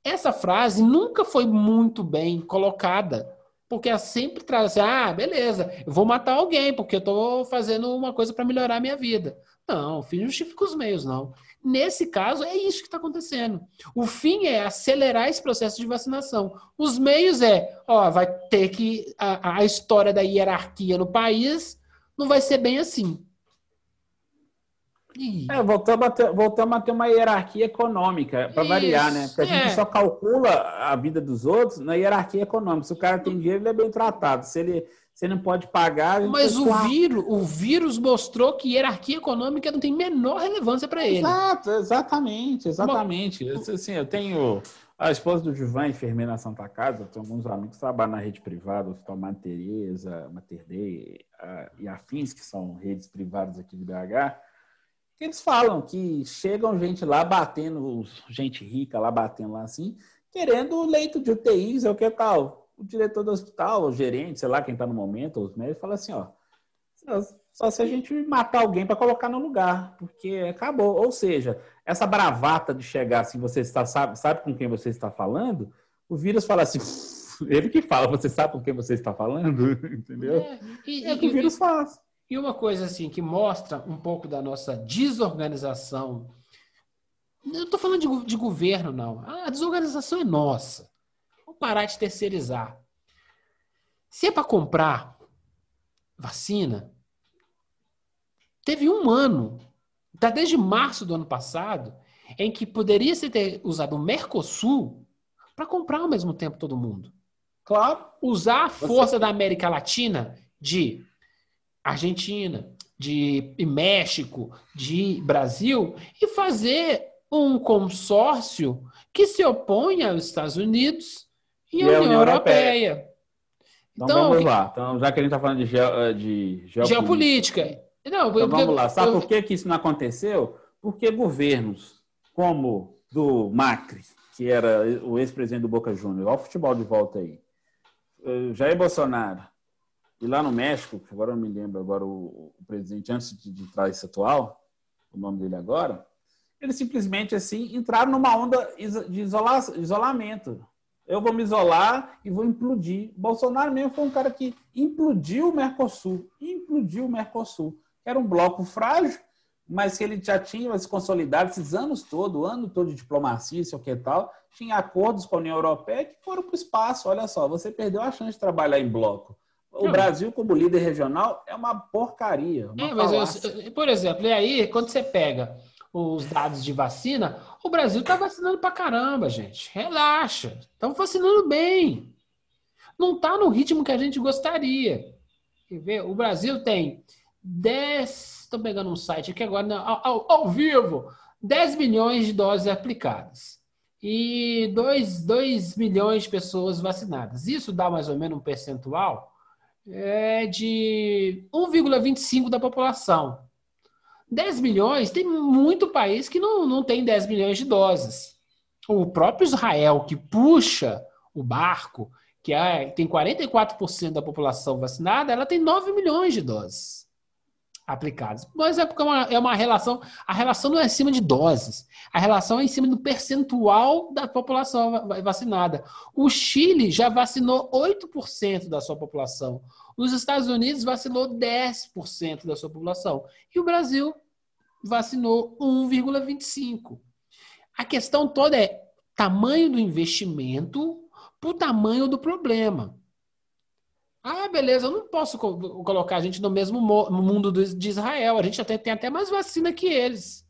Essa frase nunca foi muito bem colocada porque ela sempre traz assim, ah, beleza, eu vou matar alguém porque eu estou fazendo uma coisa para melhorar a minha vida. Não, o fim justifica os meios, não. Nesse caso, é isso que está acontecendo. O fim é acelerar esse processo de vacinação. Os meios é, ó, vai ter que. A, a história da hierarquia no país não vai ser bem assim. É, voltamos a, ter, voltamos a ter uma hierarquia econômica, para variar, né? Porque a é. gente só calcula a vida dos outros na hierarquia econômica. Se o cara tem dinheiro, ele é bem tratado. Se ele, se ele não pode pagar. Mas o, vírus, o vírus mostrou que hierarquia econômica não tem menor relevância para ele. Exato, exatamente, exatamente. Bom, assim, eu tenho a esposa do Juvan, enfermeira na Santa Casa, tem alguns amigos que trabalham na rede privada, o Hospital Madre Teresa, Mater Dei e afins, que são redes privadas aqui de BH eles falam que chegam gente lá batendo, gente rica lá batendo lá assim, querendo leito de UTIs, é o que tal. O diretor do hospital, o gerente, sei lá quem está no momento, os médicos, fala assim, ó, só se a gente matar alguém para colocar no lugar, porque acabou. Ou seja, essa bravata de chegar assim, você está, sabe, sabe com quem você está falando, o vírus fala assim, ele que fala, você sabe com quem você está falando, entendeu? É, e, é o que o vírus faz. E uma coisa assim que mostra um pouco da nossa desorganização. Eu estou falando de, de, governo, não. A desorganização é nossa. Vamos parar de terceirizar. Se é para comprar vacina, teve um ano, está desde março do ano passado, em que poderia se ter usado o Mercosul para comprar ao mesmo tempo todo mundo. Claro. Usar a força Você... da América Latina de Argentina, de México, de Brasil, e fazer um consórcio que se opõe aos Estados Unidos e, à União, União Europeia. Europeia. Então, então, vamos lá. Então, já que a gente está falando de, eh, de geopolítica. geopolítica. Não, então, vamos lá. Sabe eu... por que, que isso não aconteceu? Porque governos como do Macri, que era o ex-presidente do Boca Juniors, olha o futebol de volta aí, eh, Jair Bolsonaro, e lá no México, agora eu não me lembro agora o, o presidente antes de, de entrar esse atual, o nome dele agora, eles simplesmente assim entraram numa onda de isola, isolamento. Eu vou me isolar e vou implodir. Bolsonaro mesmo foi um cara que implodiu o Mercosul, implodiu o Mercosul. Era um bloco frágil, mas que ele já tinha se consolidado esses anos todo, ano todo de diplomacia, sei o que tal, tinha acordos com a União Europeia que foram para o espaço. Olha só, você perdeu a chance de trabalhar em bloco. O não. Brasil, como líder regional, é uma porcaria. Uma é, mas eu, por exemplo, e aí, quando você pega os dados de vacina, o Brasil está vacinando pra caramba, gente. Relaxa. Estamos vacinando bem. Não está no ritmo que a gente gostaria. Quer ver? O Brasil tem 10. Estou pegando um site aqui agora, não, ao, ao, vivo: 10 milhões de doses aplicadas e 2, 2 milhões de pessoas vacinadas. Isso dá mais ou menos um percentual é de 1,25% da população. 10 milhões, tem muito país que não, não tem 10 milhões de doses. O próprio Israel, que puxa o barco, que é, tem 44% da população vacinada, ela tem 9 milhões de doses aplicadas. Mas é porque é uma, é uma relação, a relação não é em cima de doses, a relação é em cima do percentual da população vacinada. O Chile já vacinou 8% da sua população. Os Estados Unidos vacinou 10% da sua população. E o Brasil vacinou 1,25%. A questão toda é tamanho do investimento para o tamanho do problema. Ah, beleza, eu não posso co colocar a gente no mesmo mundo de Israel. A gente até tem até mais vacina que eles.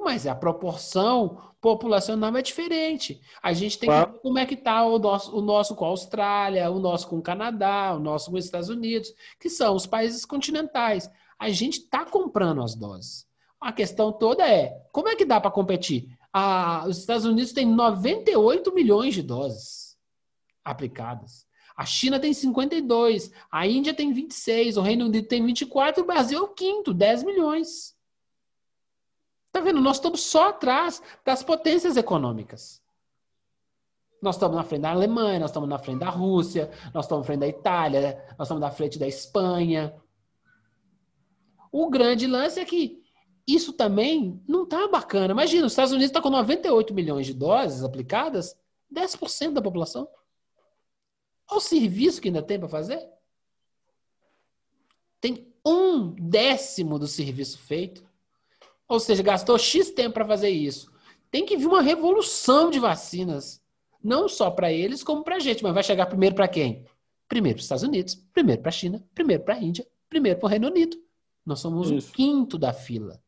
Mas a proporção populacional é diferente. A gente tem que ver como é que está o nosso, o nosso com a Austrália, o nosso com o Canadá, o nosso com os Estados Unidos, que são os países continentais. A gente está comprando as doses. A questão toda é, como é que dá para competir? Ah, os Estados Unidos têm 98 milhões de doses aplicadas. A China tem 52, a Índia tem 26, o Reino Unido tem 24 o Brasil é o quinto, 10 milhões. Tá vendo? Nós estamos só atrás das potências econômicas. Nós estamos na frente da Alemanha, nós estamos na frente da Rússia, nós estamos na frente da Itália, nós estamos na frente da Espanha. O grande lance é que isso também não está bacana. Imagina, os Estados Unidos está com 98 milhões de doses aplicadas, 10% da população. Olha o serviço que ainda tem para fazer. Tem um décimo do serviço feito. Ou seja, gastou X tempo para fazer isso. Tem que vir uma revolução de vacinas. Não só para eles, como para a gente. Mas vai chegar primeiro para quem? Primeiro para os Estados Unidos, primeiro para a China, primeiro para a Índia, primeiro para o Reino Unido. Nós somos o quinto da fila.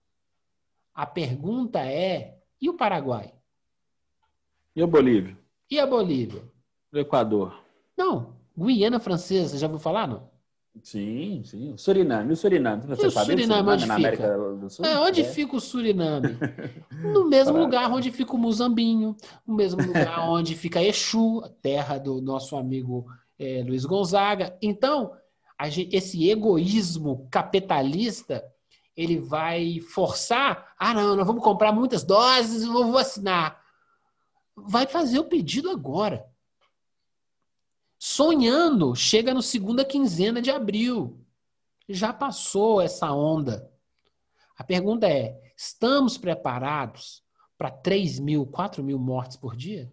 A pergunta é: e o Paraguai? E a Bolívia? E a Bolívia? O Equador? Não. Guiana Francesa, já ouviu falar, não? Sim, sim. O Suriname. O Suriname, você o sabe? Suriname, onde na? América do Sul? É, onde É. fica o Suriname? No mesmo lugar onde fica o Muzambinho, no mesmo lugar onde fica Exu, a terra do nosso amigo eh, Luiz Gonzaga. Então, gente- esse egoísmo capitalista, ele vai forçar, ah não, nós vamos comprar muitas doses e vamos vacinar. Vai fazer o pedido agora. Sonhando, chega no segunda quinzena de abril. Já passou essa onda. A pergunta é: estamos preparados para 3 mil, 4 mil mortes por dia?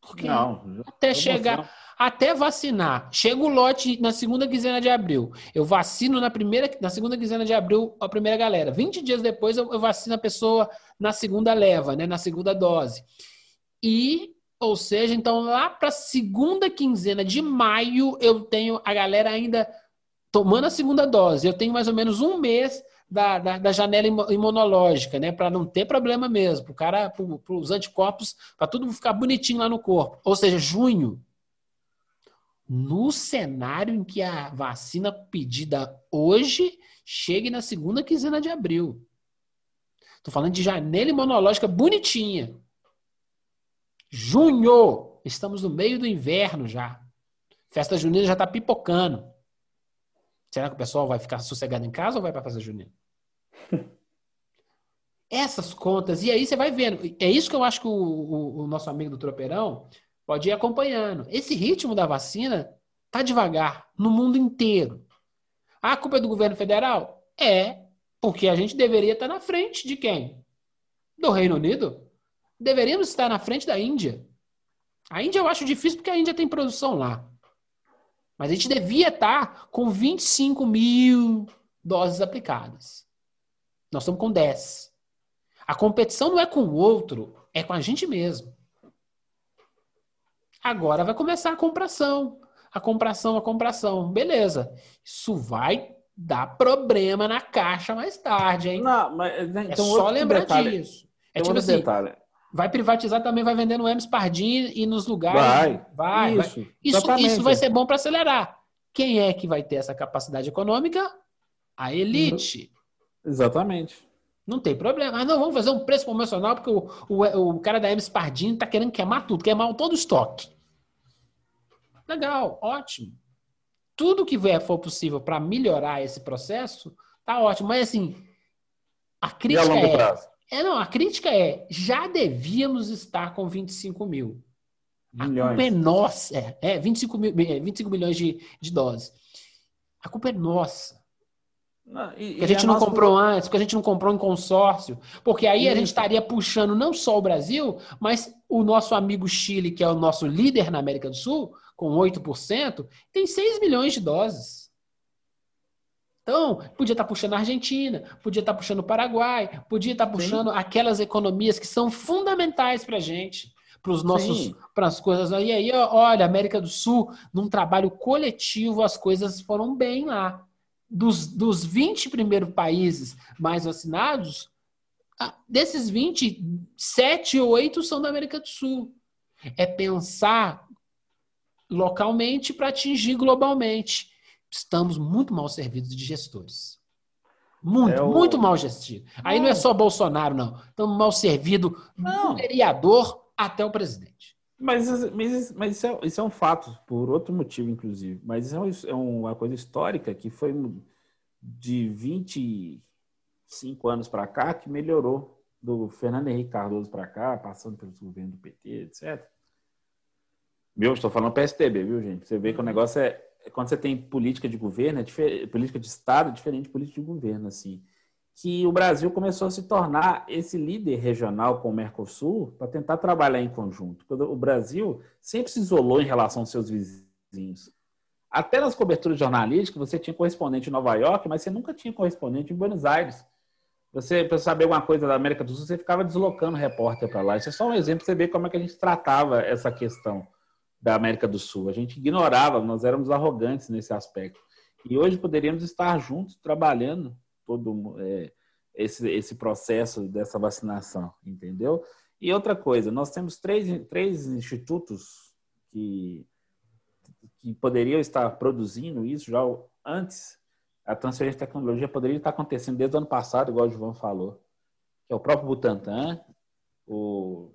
Porque Não. até chegar, até vacinar, chega o lote na segunda quinzena de abril. Eu vacino na primeira, na segunda quinzena de abril a primeira galera. 20 dias depois eu, eu vacino a pessoa na segunda leva, né, na segunda dose. E, ou seja, então lá para segunda quinzena de maio eu tenho a galera ainda tomando a segunda dose. Eu tenho mais ou menos um mês da, da, da janela imunológica, né? Para não ter problema mesmo, o cara, para os anticorpos, para tudo ficar bonitinho lá no corpo. Ou seja, junho. No cenário em que a vacina pedida hoje chegue na segunda quinzena de abril. Estou falando de janela imunológica bonitinha. Junho! Estamos no meio do inverno já. Festa junina já está pipocando. Será que o pessoal vai ficar sossegado em casa ou vai para a festa junina? Essas contas, e aí você vai vendo. É isso que eu acho que o, o- o nosso amigo do Tropeirão pode ir acompanhando. Esse ritmo da vacina tá devagar no mundo inteiro. A culpa é do governo federal? É, porque a gente deveria estar na frente de quem? Do Reino Unido? Deveríamos estar na frente da Índia. A Índia eu acho difícil porque a Índia tem produção lá. Mas a gente devia estar com 25 mil doses aplicadas. Nós estamos com 10. A competição não é com o outro, é com a gente mesmo. Agora vai começar a compração. A compração, a compração. Beleza. Isso vai dar problema na caixa mais tarde, hein? Não, mas né, é então, só outro lembrar detalhe, disso. É tem tipo assim, detalhe. Vai privatizar também, vai vendendo o Hermes Pardini e nos lugares. Vai, vai. vai. Isso, Isso, isso vai ser bom para acelerar. Quem é que vai ter essa capacidade econômica? A elite. Exatamente. Não tem problema. Ah, não, vamos fazer um preço promocional porque o, o, o cara da Hermes Pardini está querendo queimar tudo, queimar todo o estoque. Legal, ótimo. Tudo que for possível para melhorar esse processo, tá ótimo. Mas assim, a E a crítica longo é, prazo? É. Não, a crítica é, já devíamos estar com 25 mil. A Milhões. culpa é nossa. É, é 25, mil, é, 25 milhões de, de doses. A culpa é nossa. Não, e- Que a gente não nossa- comprou antes, que a gente não comprou em consórcio. Porque aí a Isso. gente estaria puxando não só o Brasil, mas o nosso amigo Chile, que é o nosso líder na América do Sul, com 8%, tem 6 milhões de doses. Então, podia estar puxando a Argentina, podia estar puxando o Paraguai, podia estar puxando aquelas economias que são fundamentais para a gente, para os nossos, Sim. para as coisas. E aí, olha, América do Sul, num trabalho coletivo, as coisas foram bem lá. Dos, dos 20 primeiros países mais vacinados, desses 20, 7 ou 8 são da América do Sul. É pensar localmente para atingir globalmente. Estamos muito mal servidos de gestores. Muito, É o- muito mal gestidos. Aí não é só Bolsonaro, não. Estamos mal servidos Não. do vereador até o presidente. Mas, mas, mas isso, é, isso é um fato, por outro motivo, inclusive. Mas isso é, um- é uma coisa histórica que foi de 25 anos para cá que melhorou. Do Fernando Henrique Cardoso para cá, passando pelos governos do PT, etc. Meu, estou falando PSTB, viu, gente? Você vê que o negócio é. Quando você tem política de governo, é política de Estado é diferente de política de governo, assim. Que o Brasil começou a se tornar esse líder regional com o Mercosul para tentar trabalhar em conjunto. O Brasil sempre se isolou em relação aos seus vizinhos. Até nas coberturas jornalísticas, você tinha correspondente em Nova York, mas você nunca tinha correspondente em Buenos Aires. Você, para saber alguma coisa da América do Sul, você ficava deslocando repórter para lá. Isso é só um exemplo para você ver como é que a gente tratava essa questão da América do Sul. A gente ignorava, nós éramos arrogantes nesse aspecto. E hoje poderíamos estar juntos, trabalhando, todo, é, esse, esse processo dessa vacinação, entendeu? E outra coisa, nós temos três, três institutos que, que poderiam estar produzindo isso já antes. A transferência de tecnologia poderia estar acontecendo desde o ano passado, igual o João falou. Que é o próprio Butantan, o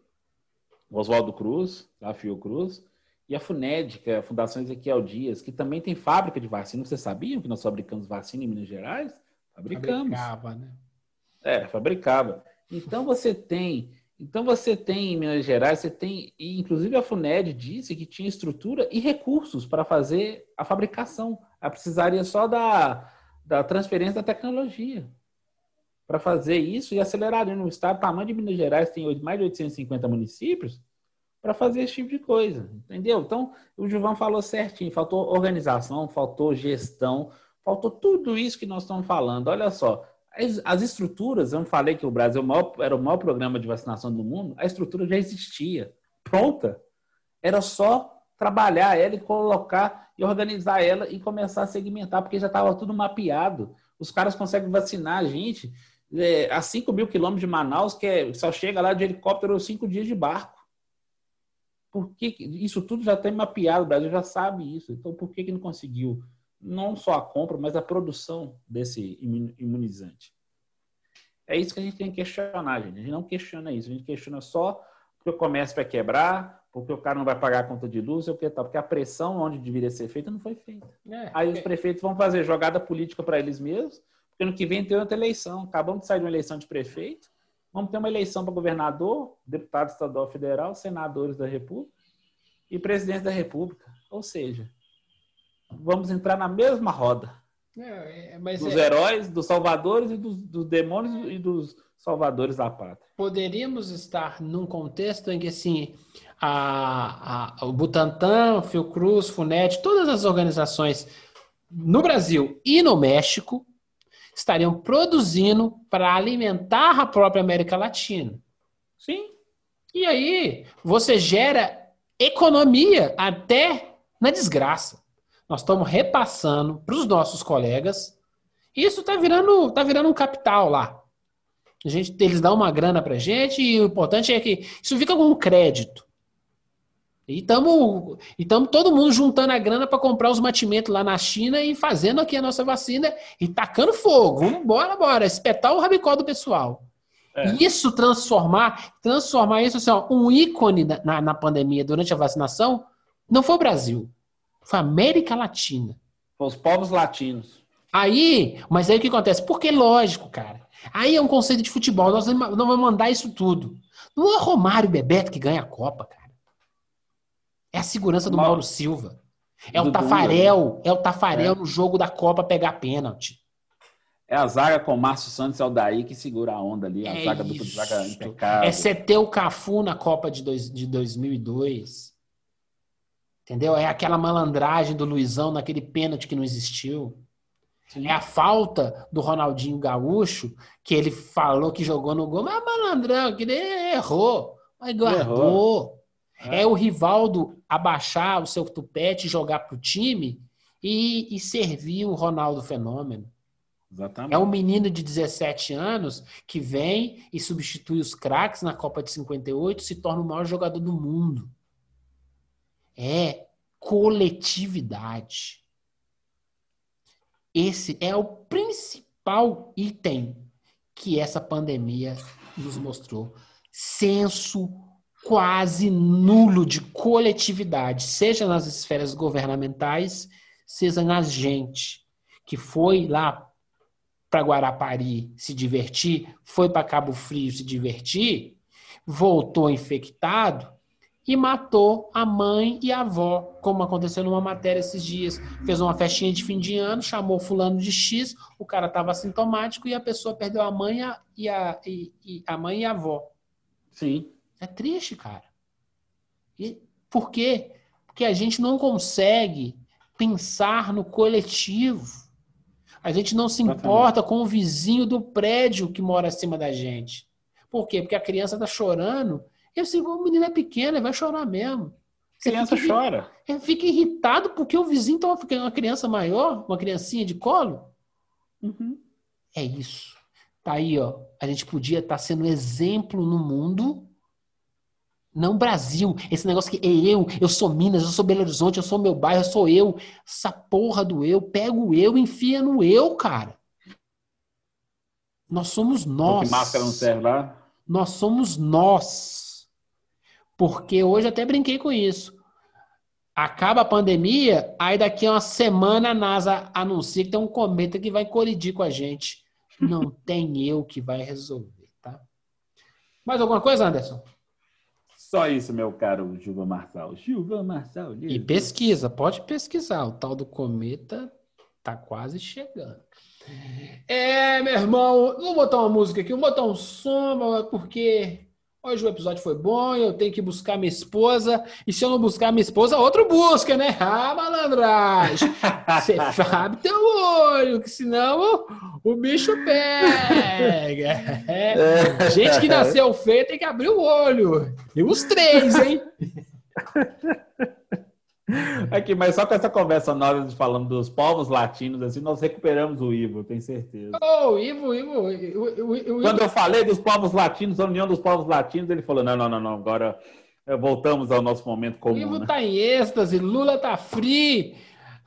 Oswaldo Cruz, a Fiocruz, e a FUNED, que é a Fundação Ezequiel Dias, que também tem fábrica de vacina. Vocês sabiam que nós fabricamos vacina em Minas Gerais? Fabricamos. Fabricava, né? É, fabricava. Então você tem, então você tem em Minas Gerais, você tem, e inclusive a FUNED disse que tinha estrutura e recursos para fazer a fabricação. Ela precisaria só da, da transferência da tecnologia para fazer isso e acelerar no estado. O tamanho de Minas Gerais tem mais de 850 municípios para fazer esse tipo de coisa, entendeu? Então, o Gilvan falou certinho, faltou organização, faltou gestão, faltou tudo isso que nós estamos falando. Olha só, as, as estruturas, eu falei que o Brasil é era o maior programa de vacinação do mundo, a estrutura já existia, pronta. Era só trabalhar ela e colocar e organizar ela e começar a segmentar, porque já estava tudo mapeado. Os caras conseguem vacinar a gente é, a 5 mil quilômetros de Manaus, que é, só chega lá de helicóptero cinco dias de barco. Por que isso tudo já tem mapeado, o Brasil já sabe isso. Então, por que, que não conseguiu não só a compra, mas a produção desse imunizante? É isso que a gente tem que questionar, gente. A gente não questiona isso, a gente questiona só porque o comércio vai quebrar, porque o cara não vai pagar a conta de luz, ou tal, porque a pressão onde deveria ser feita não foi feita. É, Aí os prefeitos vão fazer jogada política para eles mesmos, porque ano que vem tem outra eleição. Acabamos de sair de uma eleição de prefeito, Vamos ter uma eleição para governador, deputado estadual federal, senadores da República e presidente da República. Ou seja, vamos entrar na mesma roda. É, é dos é... heróis, dos salvadores e dos, dos, demônios e dos salvadores da pátria. Poderíamos estar num contexto em que assim a, a, o Butantan, o Fiocruz, Funete, todas as organizações no Brasil e no México estariam produzindo para alimentar a própria América Latina. Sim. E aí você gera economia até na desgraça. Nós estamos repassando para os nossos colegas. Isso está virando, tá virando um capital lá. A gente, eles dão uma grana para gente e o importante é que isso fica com um crédito. E estamos todo mundo juntando a grana para comprar os mantimentos lá na China e fazendo aqui a nossa vacina e tacando fogo. Vamos embora, bora. Espetar o rabicó do pessoal. É. Isso transformar, transformar isso assim, ó, um ícone na, na pandemia durante a vacinação, não foi o Brasil. Foi a América Latina. Foi os povos latinos. Aí, mas aí o que acontece? Porque lógico, cara. Aí é um conceito de futebol. Nós não vamos mandar isso tudo. Não é Romário Bebeto que ganha a Copa, cara. É a segurança do Mauro Silva. É o Tafarel. É o Tafarel é. no jogo da Copa pegar pênalti. É a zaga com o Márcio Santos e Aldair que segura a onda ali. A é zaga do zaga impecável. É CT o Cafu na Copa de, dois, de 2002. Entendeu? É aquela malandragem do Luizão naquele pênalti que não existiu. Sim. É a falta do Ronaldinho Gaúcho, que ele falou que jogou no gol, mas é malandrão, que ele errou, mas guardou. Errou. É. é o Rivaldo abaixar o seu tupete, jogar para o time e, e servir o Ronaldo Fenômeno. Exatamente. É um menino de 17 anos que vem e substitui os craques na Copa de 58 se torna o maior jogador do mundo. É coletividade. Esse é o principal item que essa pandemia nos mostrou. Senso quase nulo de coletividade, seja nas esferas governamentais, seja na gente, que foi lá para Guarapari se divertir, foi para Cabo Frio se divertir, voltou infectado e matou a mãe e a avó, como aconteceu numa matéria esses dias. Fez uma festinha de fim de ano, chamou fulano de X, o cara estava assintomático e a pessoa perdeu a mãe e a, e, e a mãe e a avó. Sim. É triste, cara. E por quê? Porque a gente não consegue pensar no coletivo. A gente não se importa com o vizinho do prédio que mora acima da gente. Por quê? Porque a criança está chorando. E assim, o menino é pequeno, ele vai chorar mesmo. A criança fica, chora. Ele fica irritado porque o vizinho está ficando uma criança maior, uma criancinha de colo. Uhum. É isso. Tá aí, ó. A gente podia estar tá sendo exemplo no mundo. Não Brasil. Esse negócio que é eu, eu sou Minas, eu sou Belo Horizonte, eu sou meu bairro, eu sou eu. Essa porra do eu, pega o eu e enfia no eu, cara. Nós somos nós. Que máscara não serve lá? Nós somos nós. Porque hoje até brinquei com isso. Acaba a pandemia, aí daqui a uma semana a NASA anuncia que tem um cometa que vai colidir com a gente. Não tem eu que vai resolver, tá? Mais alguma coisa, Anderson? Só isso, meu caro Gilvan Marçal. Gilvan Marçal. E pesquisa, pode pesquisar. O tal do cometa tá quase chegando. É, meu irmão, vou botar uma música aqui, vou botar um som, porque Hoje o episódio foi bom, eu tenho que buscar minha esposa. E se eu não buscar minha esposa, outro busca, né? Ah, malandragem. Você sabe teu olho, que senão o, o bicho pega. É. Gente que nasceu feio tem que abrir o olho. E os três, hein? Aqui, mas só com essa conversa nós falando dos povos latinos, assim, nós recuperamos o Ivo, tenho certeza. Oh, Ivo, Ivo, o, o, o, Quando eu falei dos povos latinos, a união dos povos latinos, ele falou: não, não, não, não, agora eh, voltamos ao nosso momento comum. Ivo né? tá em êxtase, Lula tá free.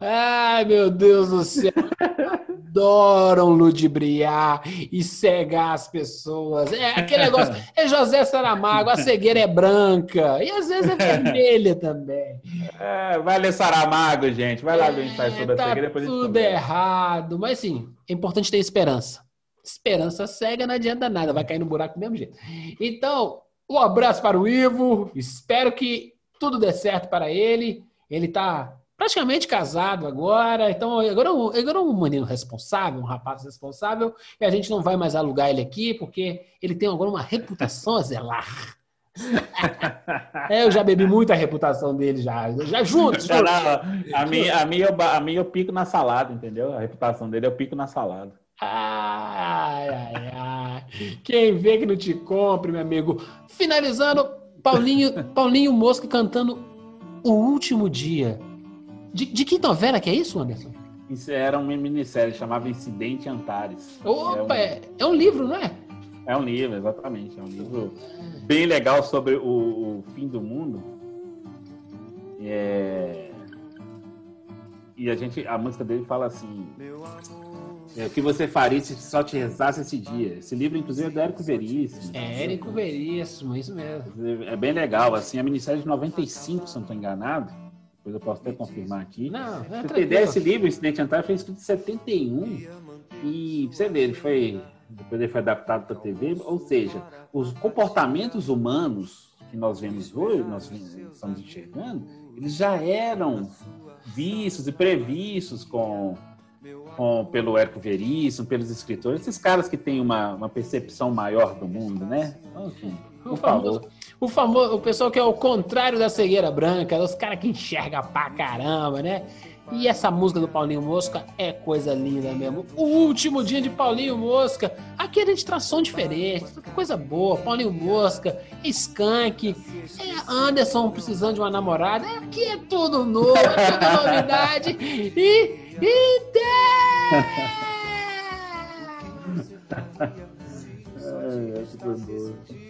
Ai, meu Deus do céu. Adoram ludibriar e cegar as pessoas. É aquele negócio. É José Saramago, a cegueira é branca. E às vezes é vermelha também. É, vai ler Saramago, gente. Vai lá ver o ensaio sobre tá a cegueira. Depois tudo errado. Mas sim, é importante ter esperança. Esperança cega não adianta nada, vai cair no buraco do mesmo jeito. Então, um abraço para o Ivo. Espero que tudo dê certo para ele. Ele está praticamente casado agora, então agora, agora é um menino responsável, um rapaz responsável, e a gente não vai mais alugar ele aqui, porque ele tem agora uma reputação a zelar. é, eu já bebi muito a reputação dele já, já juntos. Já, a, minha, a, minha, a minha eu pico na salada, entendeu? A reputação dele eu pico na salada. Ai, ai, ai. Quem vê que não te compre, meu amigo. Finalizando, Paulinho, Paulinho Mosca cantando O Último Dia de, de que novela que é isso, Anderson? Isso era uma minissérie, chamava Incidente Antares. Opa, é um, é, é um livro, não é? É um livro, exatamente. É um livro bem legal sobre o, o fim do mundo. É... E a gente, a música dele fala assim: é, o que você faria se só te rezasse esse dia? Esse livro, inclusive, é do Érico Veríssimo. É, Érico Veríssimo, isso mesmo. É bem legal, assim, a minissérie de 95, se não estou enganado depois eu posso até confirmar aqui. Não, é tem ideia, esse livro, Incidente Antares, foi escrito em 71 e você vê, ele foi depois ele foi adaptado para a TV, ou seja, os comportamentos humanos que nós vemos hoje, nós estamos enxergando, eles já eram vistos e previstos com, com pelo Érico Veríssimo, pelos escritores, esses caras que têm uma, uma percepção maior do mundo, né? Então, enfim, por favor. O famoso, o pessoal que é o contrário da cegueira branca, os caras que enxerga pra caramba, né? E essa música do Paulinho Mosca é coisa linda mesmo. O último dia de Paulinho Mosca. Aqui a gente traz som diferente, coisa boa. Paulinho Mosca, Skank, é Anderson precisando de uma namorada. Aqui é tudo novo, é tudo novidade. E. E. Ai, é, é,